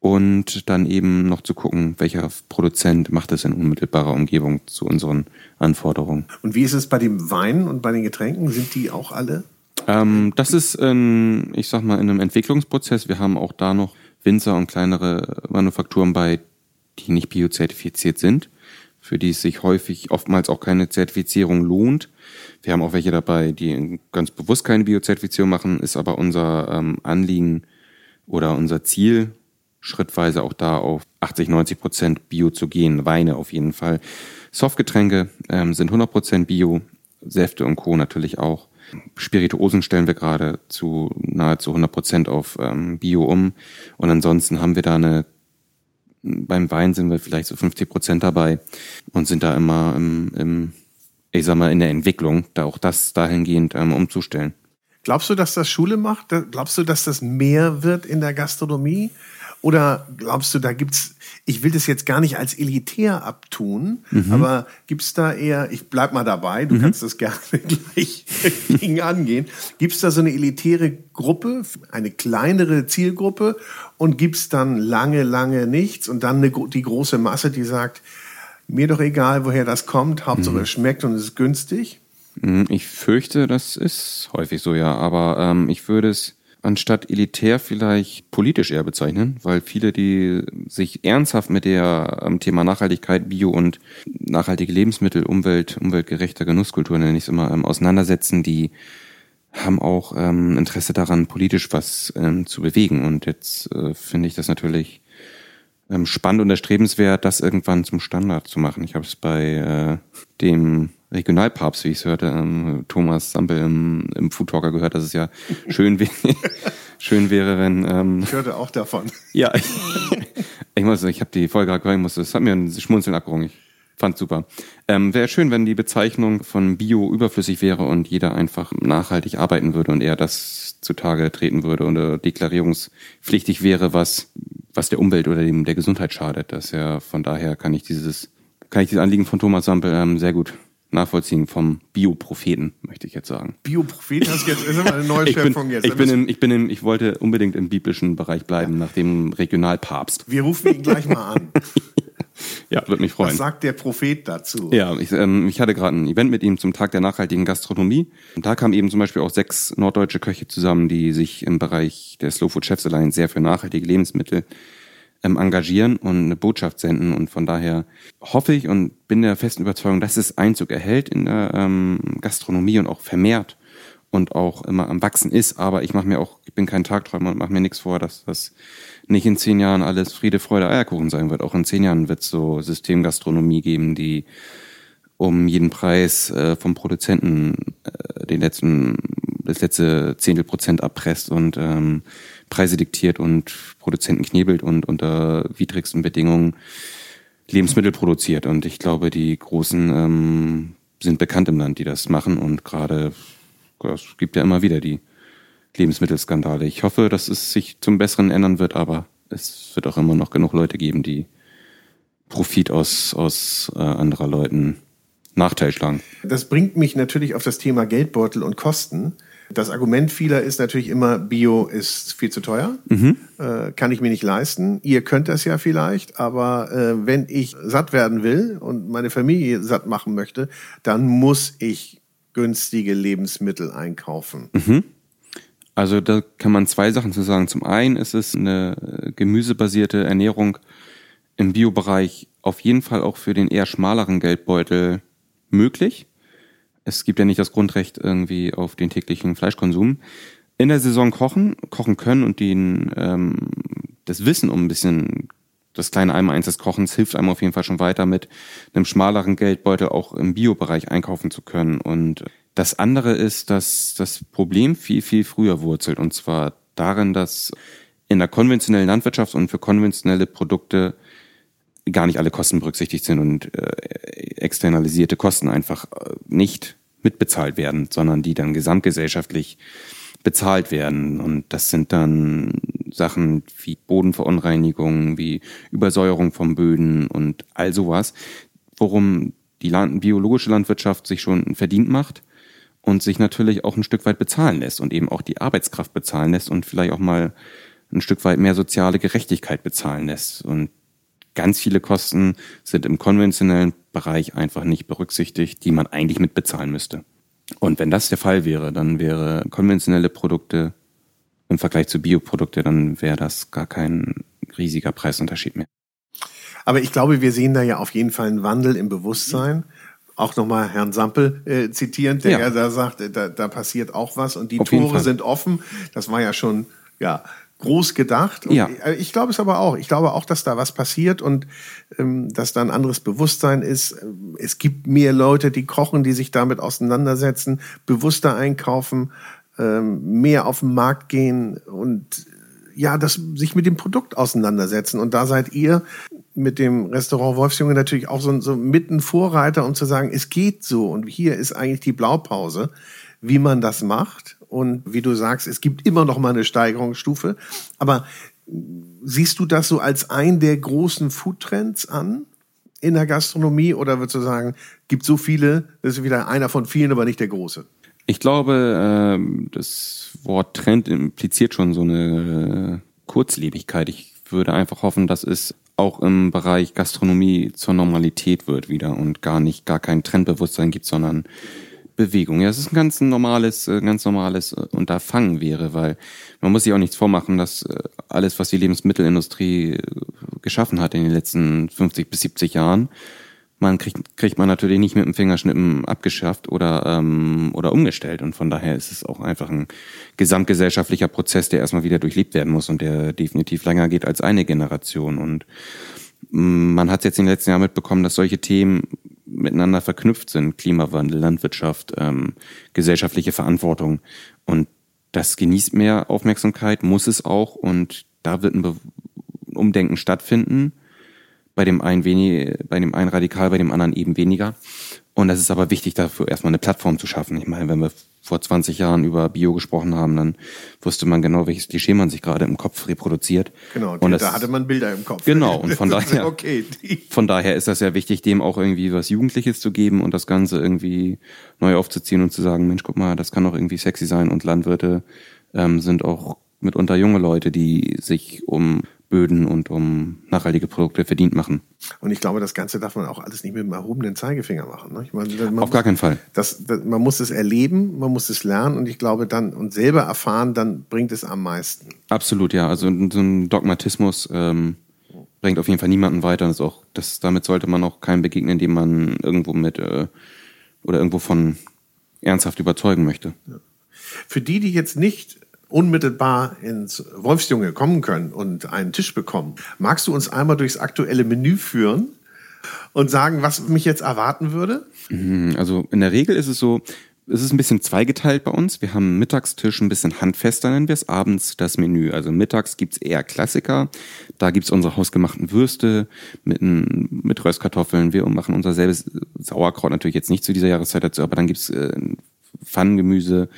Und dann eben noch zu gucken, welcher Produzent macht es in unmittelbarer Umgebung zu unseren Anforderungen. Und wie ist es bei dem Wein und bei den Getränken? Sind die auch alle? Ähm, das ist, in, ich sag mal, in einem Entwicklungsprozess. Wir haben auch da noch Winzer und kleinere Manufakturen bei, die nicht biozertifiziert sind, für die es sich häufig, oftmals auch keine Zertifizierung lohnt. Wir haben auch welche dabei, die ganz bewusst keine Biozertifizierung machen, ist aber unser ähm, Anliegen oder unser Ziel, schrittweise auch da auf 80, 90 Prozent Bio zu gehen. Weine auf jeden Fall. Softgetränke ähm, sind 100 Prozent Bio, Säfte und Co. natürlich auch. Spirituosen stellen wir gerade zu nahezu 100 Prozent auf ähm, Bio um. Und ansonsten haben wir da eine, beim Wein sind wir vielleicht so 50 Prozent dabei und sind da immer im, im, ich sag mal, in der Entwicklung, da auch das dahingehend ähm, umzustellen. Glaubst du, dass das Schule macht? Glaubst du, dass das mehr wird in der Gastronomie? Oder glaubst du, da gibt's, ich will das jetzt gar nicht als elitär abtun, aber gibt's da eher, ich bleib mal dabei, du kannst das gerne gleich gegen angehen, gibt's da so eine elitäre Gruppe, eine kleinere Zielgruppe und gibt's dann lange, lange nichts und dann eine, die große Masse, die sagt, mir doch egal, woher das kommt, Hauptsache es schmeckt und es ist günstig? Mm, Ich fürchte, das ist häufig so, ja. Aber ähm, ich würde es anstatt elitär vielleicht politisch eher bezeichnen, weil viele, die sich ernsthaft mit der ähm, Thema Nachhaltigkeit, Bio und nachhaltige Lebensmittel, Umwelt, umweltgerechter Genusskultur, nenne ich es immer, ähm, auseinandersetzen, die haben auch ähm, Interesse daran, politisch was ähm, zu bewegen. Und jetzt äh, finde ich das natürlich ähm, spannend und erstrebenswert, das irgendwann zum Standard zu machen. Ich habe es bei äh, dem Regionalpapst, wie ich es hörte, ähm, Thomas Sampel im, im Food Talker gehört, dass es ja schön, wäre, schön wäre, wenn... Ähm, ich hörte auch davon. Ja, ich, ich muss, ich habe die Folge gehört, ich musste, es hat mir ein Schmunzeln abgerungen. Ich fand super. Ähm, wäre schön, wenn die Bezeichnung von Bio überflüssig wäre und jeder einfach nachhaltig arbeiten würde und eher das zutage treten würde oder deklarierungspflichtig wäre, was, was der Umwelt oder dem, der Gesundheit schadet. Das ja, von daher kann ich dieses, kann ich dieses Anliegen von Thomas Sampel ähm, sehr gut nachvollziehen vom Biopropheten, möchte ich jetzt sagen. Biopropheten hast jetzt ist immer eine neue Schöpfung jetzt. Ich bin, im, ich bin im, ich wollte unbedingt im biblischen Bereich bleiben, ja. nach dem Regionalpapst. Wir rufen ihn gleich mal an. ja, würde mich freuen. Was sagt der Prophet dazu? Ja, ich, ähm, ich hatte gerade ein Event mit ihm zum Tag der nachhaltigen Gastronomie. Und da kamen eben zum Beispiel auch sechs norddeutsche Köche zusammen, die sich im Bereich der Slow Food Chefs Alliance sehr für nachhaltige Lebensmittel ähm, engagieren und eine Botschaft senden. Und von daher hoffe ich und bin der festen Überzeugung, dass es Einzug erhält in der ähm, Gastronomie und auch vermehrt und auch immer am Wachsen ist. Aber ich mache mir auch, ich bin kein Tagträumer und mache mir nichts vor, dass das nicht in zehn Jahren alles Friede, Freude, Eierkuchen sein wird. Auch in zehn Jahren wird es so Systemgastronomie geben, die um jeden Preis äh, vom Produzenten äh, den letzten, das letzte Zehntel Prozent abpresst und ähm, Preise diktiert und Produzenten knebelt und unter widrigsten Bedingungen Lebensmittel produziert. Und ich glaube, die Großen ähm, sind bekannt im Land, die das machen. Und gerade, es gibt ja immer wieder die Lebensmittelskandale. Ich hoffe, dass es sich zum Besseren ändern wird, aber es wird auch immer noch genug Leute geben, die Profit aus, aus äh, anderer Leuten Nachteil schlagen. Das bringt mich natürlich auf das Thema Geldbeutel und Kosten. Das Argument vieler ist natürlich immer, Bio ist viel zu teuer, mhm. äh, kann ich mir nicht leisten. Ihr könnt das ja vielleicht, aber äh, wenn ich satt werden will und meine Familie satt machen möchte, dann muss ich günstige Lebensmittel einkaufen. Mhm. Also da kann man zwei Sachen zu sagen. Zum einen ist es eine äh, gemüsebasierte Ernährung im Biobereich auf jeden Fall auch für den eher schmaleren Geldbeutel möglich. Es gibt ja nicht das Grundrecht irgendwie auf den täglichen Fleischkonsum. In der Saison kochen, kochen können und den, ähm, das Wissen um ein bisschen das kleine Einmal-Eins des Kochens hilft einem auf jeden Fall schon weiter mit einem schmaleren Geldbeutel auch im Biobereich einkaufen zu können. Und das andere ist, dass das Problem viel, viel früher wurzelt. Und zwar darin, dass in der konventionellen Landwirtschaft und für konventionelle Produkte gar nicht alle Kosten berücksichtigt sind und äh, externalisierte Kosten einfach äh, nicht mitbezahlt werden, sondern die dann gesamtgesellschaftlich bezahlt werden. Und das sind dann Sachen wie Bodenverunreinigung, wie Übersäuerung von Böden und all sowas, worum die Land biologische Landwirtschaft sich schon verdient macht und sich natürlich auch ein Stück weit bezahlen lässt und eben auch die Arbeitskraft bezahlen lässt und vielleicht auch mal ein Stück weit mehr soziale Gerechtigkeit bezahlen lässt. Und ganz viele Kosten sind im konventionellen Bereich einfach nicht berücksichtigt, die man eigentlich mitbezahlen müsste. Und wenn das der Fall wäre, dann wäre konventionelle Produkte im Vergleich zu Bioprodukte, dann wäre das gar kein riesiger Preisunterschied mehr. Aber ich glaube, wir sehen da ja auf jeden Fall einen Wandel im Bewusstsein. Auch nochmal Herrn Sampel äh, zitierend, der ja. da sagt, da, da passiert auch was und die auf Tore sind offen. Das war ja schon ja groß gedacht. Und ja. Äh, ich glaube es aber auch. Ich glaube auch, dass da was passiert und ähm, dass da ein anderes Bewusstsein ist. Es gibt mehr Leute, die kochen, die sich damit auseinandersetzen, bewusster einkaufen, ähm, mehr auf den Markt gehen und ja, das sich mit dem Produkt auseinandersetzen. Und da seid ihr mit dem Restaurant Wolfsjunge natürlich auch so, so mitten Vorreiter, um zu sagen, es geht so. Und hier ist eigentlich die Blaupause, wie man das macht. Und wie du sagst, es gibt immer noch mal eine Steigerungsstufe. Aber siehst du das so als ein der großen Foodtrends an? in der Gastronomie oder würdest du sagen, gibt so viele, das ist wieder einer von vielen, aber nicht der große? Ich glaube, ähm, das Wort Trend impliziert schon so eine Kurzlebigkeit. Ich würde einfach hoffen, dass es auch im Bereich Gastronomie zur Normalität wird wieder und gar nicht, gar kein Trendbewusstsein gibt, sondern Bewegung. Ja, es ist ein ganz normales, äh, ganz normales äh, Unterfangen wäre, weil man muss sich auch nichts vormachen, dass äh, alles, was die Lebensmittelindustrie geschaffen hat in den letzten 50 bis 70 Jahren, man kriegt, kriegt man natürlich nicht mit dem Fingerschnippen abgeschafft oder, ähm, oder umgestellt. Und von daher ist es auch einfach ein gesamtgesellschaftlicher Prozess, der erstmal wieder durchlebt werden muss und der definitiv länger geht als eine Generation. Und man hat jetzt in den letzten Jahren mitbekommen, dass solche Themen miteinander verknüpft sind. Klimawandel, Landwirtschaft, ähm, gesellschaftliche Verantwortung. Und das genießt mehr Aufmerksamkeit, muss es auch. Und da wird ein Umdenken stattfinden. Bei dem einen wenig, bei dem einen radikal, bei dem anderen eben weniger. Und es ist aber wichtig, dafür erstmal eine Plattform zu schaffen. Ich meine, wenn wir vor 20 Jahren über Bio gesprochen haben, dann wusste man genau, welches Klischee man sich gerade im Kopf reproduziert. Genau, und da hatte man Bilder im Kopf. Genau, und von daher, okay. von daher ist das ja wichtig, dem auch irgendwie was Jugendliches zu geben und das Ganze irgendwie neu aufzuziehen und zu sagen, Mensch, guck mal, das kann auch irgendwie sexy sein und Landwirte ähm, sind auch mitunter junge Leute, die sich um Böden und um nachhaltige Produkte verdient machen. Und ich glaube, das Ganze darf man auch alles nicht mit dem erhobenen Zeigefinger machen. Ne? Ich meine, Auf muss, gar keinen Fall. Das, das, man muss es erleben, man muss es lernen und ich glaube dann und selber erfahren, dann bringt es am meisten. Absolut, ja. Also so ein Dogmatismus ähm, bringt auf jeden Fall niemanden weiter. Das auch, das, damit sollte man auch keinem begegnen, dem man irgendwo mit äh, oder irgendwo von ernsthaft überzeugen möchte. Ja. Für die, die jetzt nicht unmittelbar ins Wolfsjunge kommen können und einen Tisch bekommen. Magst du uns einmal durchs aktuelle Menü führen und sagen, was mich jetzt erwarten würde? Mhm, also in der Regel ist es so, es ist ein bisschen zweigeteilt bei uns. Wir haben Mittagstisch ein bisschen handfester, nennen wir es, abends das Menü. Also mittags gibt's eher Klassiker. Da gibt's unsere hausgemachten Würste mit, mit Röstkartoffeln. Wir machen unser selbes Sauerkraut natürlich jetzt nicht zu dieser Jahreszeit dazu, aber dann gibt's äh, Pfannengemüse,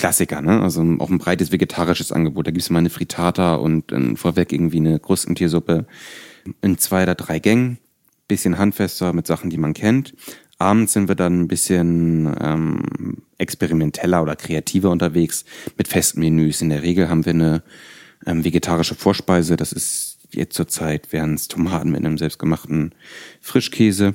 Klassiker, ne? Also auch ein breites vegetarisches Angebot. Da gibt's mal eine Frittata und äh, vorweg irgendwie eine Krustentiersuppe in zwei oder drei Gängen. Bisschen handfester mit Sachen, die man kennt. Abends sind wir dann ein bisschen ähm, experimenteller oder kreativer unterwegs mit festen Menüs. In der Regel haben wir eine ähm, vegetarische Vorspeise. Das ist jetzt zur Zeit wären es Tomaten mit einem selbstgemachten Frischkäse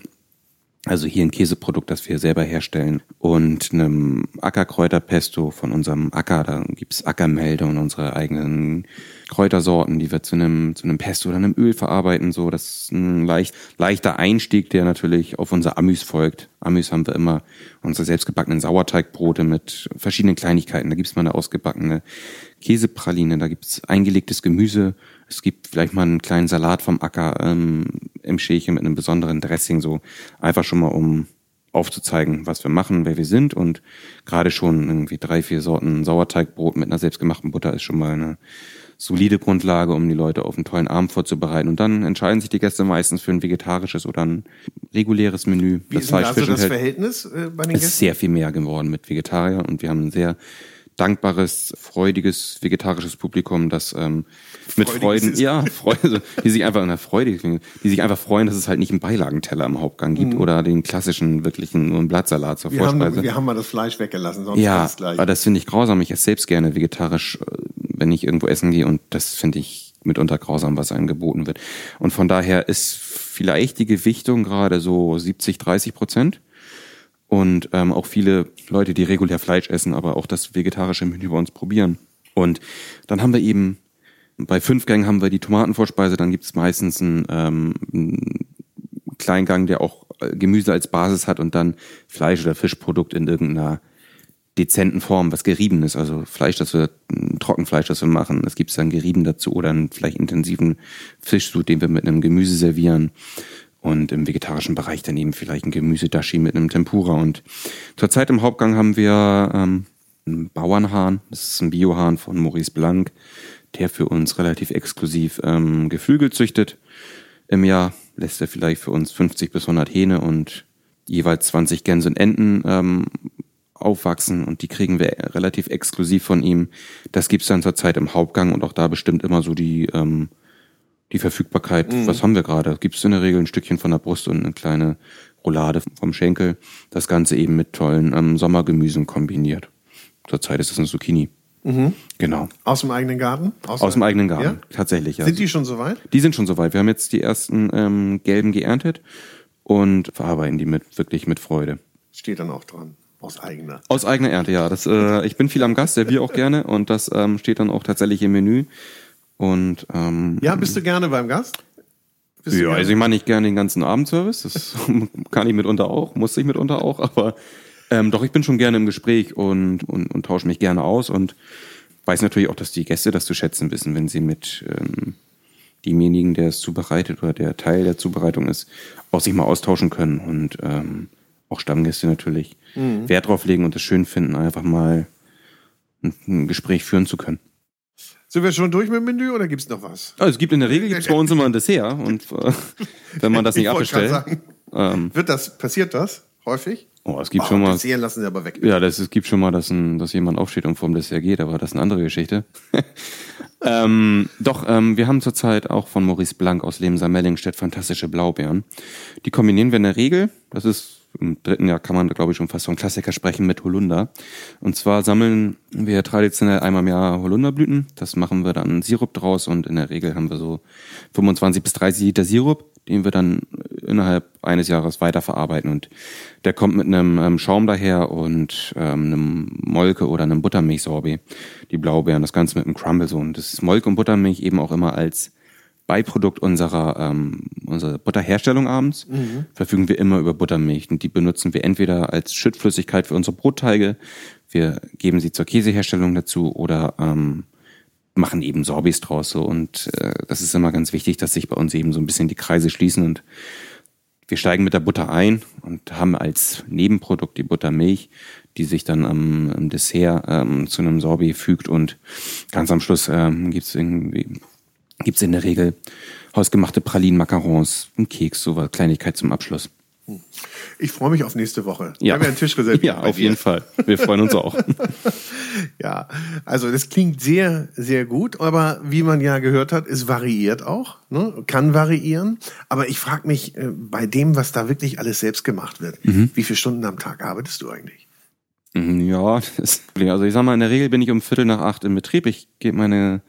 also hier ein Käseprodukt, das wir selber herstellen und einem Ackerkräuterpesto von unserem Acker. Da gibt's Ackermelde und unsere eigenen Kräutersorten, die wir zu einem, zu einem Pesto oder einem Öl verarbeiten. So, das ist ein leicht, leichter Einstieg, der natürlich auf unser Amüs folgt. Amüs haben wir immer unsere selbstgebackenen Sauerteigbrote mit verschiedenen Kleinigkeiten. Da gibt's mal eine ausgebackene Käsepraline, da gibt's eingelegtes Gemüse. Es gibt vielleicht mal einen kleinen Salat vom Acker ähm, im Schälchen mit einem besonderen Dressing, so einfach schon mal um aufzuzeigen, was wir machen, wer wir sind und gerade schon irgendwie drei, vier Sorten Sauerteigbrot mit einer selbstgemachten Butter ist schon mal eine solide Grundlage, um die Leute auf einen tollen Abend vorzubereiten. Und dann entscheiden sich die Gäste meistens für ein vegetarisches oder ein reguläres Menü. Wie das ist Fleisch, also das Verhältnis äh, bei den Gästen? Es ist sehr viel mehr geworden mit Vegetarier und wir haben ein sehr dankbares, freudiges, vegetarisches Publikum, das ähm, mit Freuden, ja, Freude, also, die sich einfach na, freudig, die sich einfach freuen, dass es halt nicht einen Beilagenteller im Hauptgang gibt mhm. oder den klassischen wirklichen nur einen Blattsalat zur wir Vorspeise. Haben, wir haben mal das Fleisch weggelassen, sonst ja, das gleich. aber das finde ich grausam. Ich esse selbst gerne vegetarisch, äh, wenn ich irgendwo essen gehe und das finde ich mitunter grausam, was einem geboten wird. Und von daher ist vielleicht die Gewichtung gerade so 70, 30 Prozent und ähm, auch viele Leute, die regulär Fleisch essen, aber auch das vegetarische Menü bei uns probieren. Und dann haben wir eben bei fünf Gängen haben wir die Tomatenvorspeise, dann gibt es meistens einen, ähm, einen Kleingang, der auch äh, Gemüse als Basis hat und dann Fleisch oder Fischprodukt in irgendeiner dezenten Form, was gerieben ist. Also Fleisch, das wir, Trockenfleisch, das wir machen. Es gibt dann gerieben dazu oder einen vielleicht intensiven Fischsud, den wir mit einem Gemüse servieren und im vegetarischen Bereich daneben vielleicht ein Gemüsedashi mit einem Tempura. Und zurzeit im Hauptgang haben wir ähm, einen Bauernhahn, das ist ein Biohahn von Maurice Blanc, der für uns relativ exklusiv ähm, Geflügel züchtet. Im Jahr lässt er vielleicht für uns 50 bis 100 Hähne und jeweils 20 Gänse und Enten ähm, aufwachsen und die kriegen wir relativ exklusiv von ihm. Das gibt's dann zurzeit im Hauptgang und auch da bestimmt immer so die ähm, die Verfügbarkeit, mhm. was haben wir gerade? Gibt es in der Regel ein Stückchen von der Brust und eine kleine Roulade vom Schenkel. Das Ganze eben mit tollen ähm, Sommergemüsen kombiniert. Zurzeit ist es eine Zucchini. Mhm. Genau. Aus dem eigenen Garten? Aus, Aus dem eigenen Garten, ja? tatsächlich. Ja. Sind die schon soweit? Die sind schon soweit. Wir haben jetzt die ersten ähm, gelben geerntet und verarbeiten die mit wirklich mit Freude. Steht dann auch dran. aus eigener? Aus eigener Ernte, ja. Das, äh, ich bin viel am Gast, serviere auch gerne und das ähm, steht dann auch tatsächlich im Menü. Und ähm, Ja, bist du gerne beim Gast? Bist ja, also ich mache nicht gerne den ganzen Abendservice. Das kann ich mitunter auch, muss ich mitunter auch, aber ähm, doch, ich bin schon gerne im Gespräch und, und, und tausche mich gerne aus und weiß natürlich auch, dass die Gäste das zu schätzen wissen, wenn sie mit ähm, demjenigen, der es zubereitet oder der Teil der Zubereitung ist, auch sich mal austauschen können und ähm, auch Stammgäste natürlich Wert drauf legen und es schön finden, einfach mal ein, ein Gespräch führen zu können. Sind wir schon durch mit dem Menü oder gibt's noch was? Also es gibt in der Regel gibt's bei uns immer ein Dessert und äh, wenn man das nicht abbestellt, ähm, Wird das, passiert das häufig? oh, es gibt Oh, schon mal, Dessert lassen sie aber weg. ja, das, es gibt schon mal, dass, ein, dass jemand aufsteht und vorm Dessert geht, aber das ist eine andere Geschichte. ähm, doch, ähm, wir haben zurzeit auch von Maurice Blank aus Lemser Mellingstedt fantastische Blaubeeren. Die kombinieren wir in der Regel, das ist im dritten Jahr kann man, glaube ich, schon fast von Klassiker sprechen mit Holunder. Und zwar sammeln wir traditionell einmal im Jahr Holunderblüten. Das machen wir dann Sirup draus und in der Regel haben wir so 25 bis 30 Liter Sirup, den wir dann innerhalb eines Jahres weiterverarbeiten. Und der kommt mit einem ähm, Schaum daher und ähm, einem Molke oder einem Buttermilchsorbet, die Blaubeeren, das Ganze mit einem Crumble so. Und das Molke und Buttermilch eben auch immer als Beiprodukt unserer, ähm, unserer Butterherstellung abends. Verfügen wir immer über Buttermilch und die benutzen wir entweder als Schüttflüssigkeit für unsere Brotteige, wir geben sie zur Käseherstellung dazu oder ähm, machen eben Sorbis draus so. Und äh, das ist immer ganz wichtig, dass sich bei uns eben so ein bisschen die Kreise schließen und wir steigen mit der Butter ein und haben als Nebenprodukt die Buttermilch, die sich dann am, am Dessert ähm, zu einem Sorbet fügt und ganz am Schluss ähm, gibt's irgendwie gibt's in der Regel hausgemachte Pralinen, Macarons, einen Keks, so was Kleinigkeit zum Abschluss. Ich freue mich auf nächste Woche. Ja. Wir haben ja einen Tisch reserviert. Ja, auf dir. jeden Fall. Wir freuen uns auch. Ja, also das klingt sehr, sehr gut, aber wie man ja gehört hat, es variiert auch, ne? kann variieren. Aber ich frage mich, äh, bei dem, was da wirklich alles selbst gemacht wird, Mhm. wie viele Stunden am Tag arbeitest du eigentlich? Ja, das, also ich sag mal, in der Regel bin ich um Viertel nach acht im Betrieb. Ich gebe meine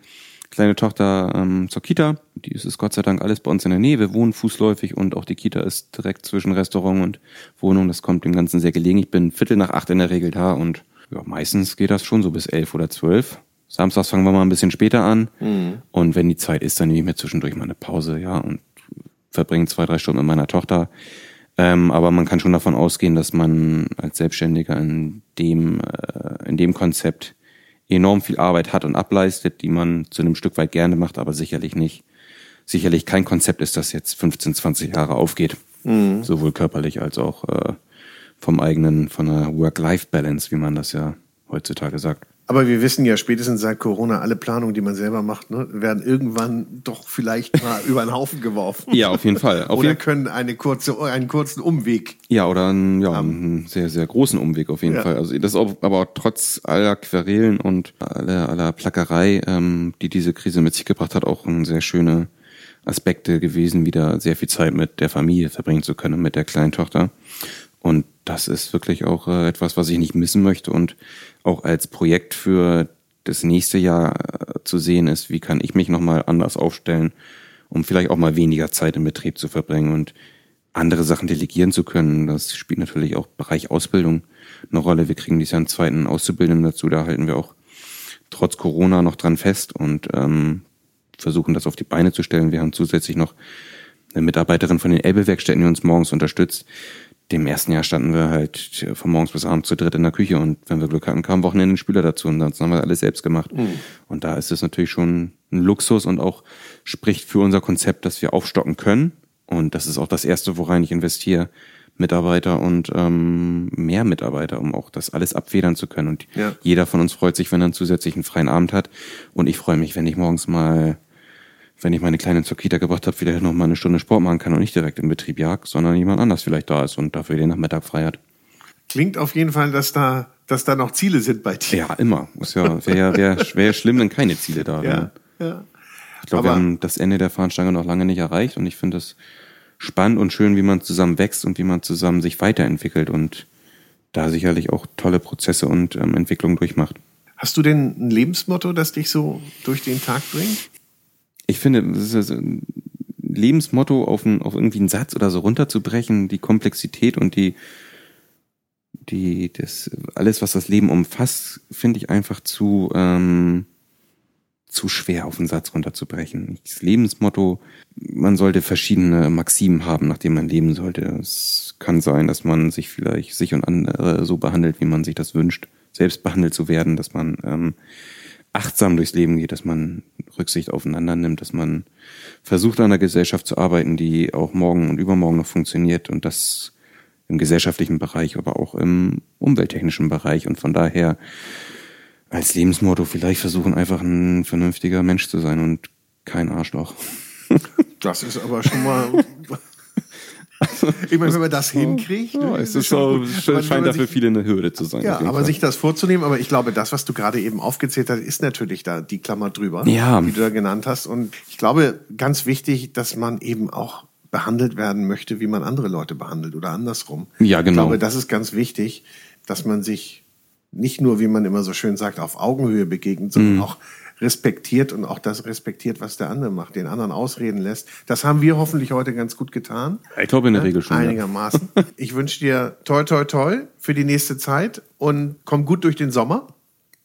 kleine Tochter ähm, zur Kita. Die ist es Gott sei Dank alles bei uns in der Nähe. Wir wohnen fußläufig und auch die Kita ist direkt zwischen Restaurant und Wohnung. Das kommt dem Ganzen sehr gelegen. Ich bin Viertel nach acht in der Regel da und ja, meistens geht das schon so bis elf oder zwölf. Samstags fangen wir mal ein bisschen später an. Und wenn die Zeit ist, dann nehme ich mir zwischendurch mal eine Pause, ja, und verbringe zwei, drei Stunden mit meiner Tochter. Ähm, aber man kann schon davon ausgehen, dass man als Selbstständiger in dem, äh, in dem Konzept enorm viel Arbeit hat und ableistet, die man zu einem Stück weit gerne macht, aber sicherlich nicht, sicherlich kein Konzept ist, das jetzt 15, 20 Jahre aufgeht. Sowohl körperlich als auch äh, vom eigenen, von der Work-Life-Balance, wie man das ja heutzutage sagt. Aber wir wissen ja spätestens seit Corona, alle Planungen, die man selber macht, ne, werden irgendwann doch vielleicht mal über den Haufen geworfen. Ja, auf jeden Fall. Auf Oder jeden, können eine kurze, einen kurzen Umweg. ja, oder einen, ja, einen sehr, sehr großen Umweg auf jeden Ja. Fall. Also das ist auch, aber trotz aller Querelen und aller, aller Plackerei, ähm, die diese Krise mit sich gebracht hat, auch ein sehr schöne Aspekte gewesen, wieder sehr viel Zeit mit der Familie verbringen zu können, mit der kleinen Tochter. Und das ist wirklich auch äh, etwas, was ich nicht missen möchte und auch als Projekt für das nächste Jahr äh, zu sehen ist, wie kann ich mich nochmal anders aufstellen, um vielleicht auch mal weniger Zeit im Betrieb zu verbringen und andere Sachen delegieren zu können. Das spielt natürlich auch Bereich Ausbildung eine Rolle. Wir kriegen dieses Jahr einen zweiten Auszubildenden dazu, da halten wir auch trotz Corona noch dran fest und ähm, versuchen das auf die Beine zu stellen. Wir haben zusätzlich noch eine Mitarbeiterin von den Elbe-Werkstätten, die uns morgens unterstützt. Dem ersten Jahr standen wir halt von morgens bis abends zu dritt in der Küche und wenn wir Glück hatten, kam am Wochenende ein Spüler dazu und sonst haben wir alles selbst gemacht. Und da ist es natürlich schon ein Luxus und auch spricht für unser Konzept, dass wir aufstocken können. Und das ist auch das Erste, worein ich investiere. Mitarbeiter und ähm, mehr Mitarbeiter, um auch das alles abfedern zu können. Und Ja. jeder von uns freut sich, wenn er einen zusätzlichen freien Abend hat. Und ich freue mich, wenn ich morgens mal wenn ich meine Kleine zur Kita gebracht habe, vielleicht noch mal eine Stunde Sport machen kann und nicht direkt im Betrieb jag, sondern jemand anders vielleicht da ist und dafür den Nachmittag frei hat. Klingt auf jeden Fall, dass da, dass da noch Ziele sind bei dir. Ja, immer. Ist ja, wäre wär, wär schlimm, wenn keine Ziele da wären. Ja, ja. Ich glaube, wir haben das Ende der Fahnenstange noch lange nicht erreicht und ich finde es spannend und schön, wie man zusammen wächst und wie man zusammen sich weiterentwickelt und da sicherlich auch tolle Prozesse und ähm, Entwicklungen durchmacht. Hast du denn ein Lebensmotto, das dich so durch den Tag bringt? Ich finde, das ist ein Lebensmotto auf, ein, auf irgendwie einen Satz oder so runterzubrechen, die Komplexität und die die, das, alles, was das Leben umfasst, finde ich einfach zu, ähm, zu schwer auf den Satz runterzubrechen. Das Lebensmotto, man sollte verschiedene Maximen haben, nach denen man leben sollte. Es kann sein, dass man sich vielleicht sich und andere so behandelt, wie man sich das wünscht, selbst behandelt zu werden, dass man ähm, achtsam durchs Leben geht, dass man Rücksicht aufeinander nimmt, dass man versucht, an einer Gesellschaft zu arbeiten, die auch morgen und übermorgen noch funktioniert und das im gesellschaftlichen Bereich, aber auch im umwelttechnischen Bereich. Und von daher als Lebensmotto vielleicht versuchen, einfach ein vernünftiger Mensch zu sein und kein Arschloch. Das ist aber schon mal. ich meine, wenn man das hinkriegt. Ja, es ist so, gut. scheint dafür viele eine Hürde zu sein. Ja, aber Fall. sich das vorzunehmen, aber ich glaube, das, was du gerade eben aufgezählt hast, ist natürlich da die Klammer drüber, ja. wie du da genannt hast. Und ich glaube, ganz wichtig, dass man eben auch behandelt werden möchte, wie man andere Leute behandelt oder andersrum. Ja, genau. Ich glaube, das ist ganz wichtig, dass man sich nicht nur, wie man immer so schön sagt, auf Augenhöhe begegnet, sondern mhm. auch respektiert und auch das respektiert, was der andere macht, den anderen ausreden lässt. Das haben wir hoffentlich heute ganz gut getan. Ich glaube in der Regel schon. Einigermaßen. Ja. Ich wünsche dir toi toi toi für die nächste Zeit und komm gut durch den Sommer.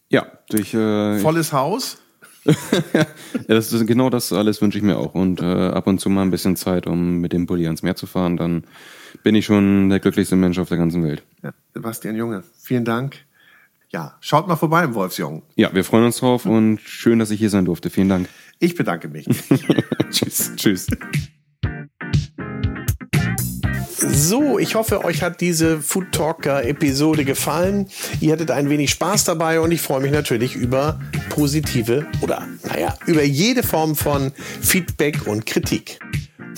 Ja, durch äh, volles Haus. ja, das ist genau das alles wünsche ich mir auch. Und äh, ab und zu mal ein bisschen Zeit, um mit dem Bulli ans Meer zu fahren, dann bin ich schon der glücklichste Mensch auf der ganzen Welt. Ja, Sebastian Junge, vielen Dank ja, schaut mal vorbei im Wolfsjungen. Ja, wir freuen uns drauf und schön, dass ich hier sein durfte. Vielen Dank. Ich bedanke mich. tschüss. Tschüss. So, ich hoffe, euch hat diese Food Talker Episode gefallen. Ihr hattet ein wenig Spaß dabei und ich freue mich natürlich über positive oder, naja, über jede Form von Feedback und Kritik.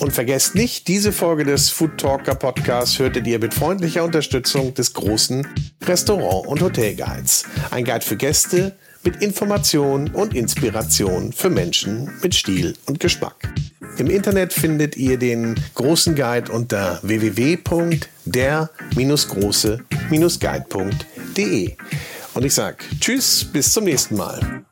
Und vergesst nicht, diese Folge des Food Talker Podcasts hörtet ihr mit freundlicher Unterstützung des großen Restaurant- und Hotelguides. Ein Guide für Gäste mit Information und Inspiration für Menschen mit Stil und Geschmack. Im Internet findet ihr den großen Guide unter www.der-große-guide.de. Und ich sage Tschüss, bis zum nächsten Mal.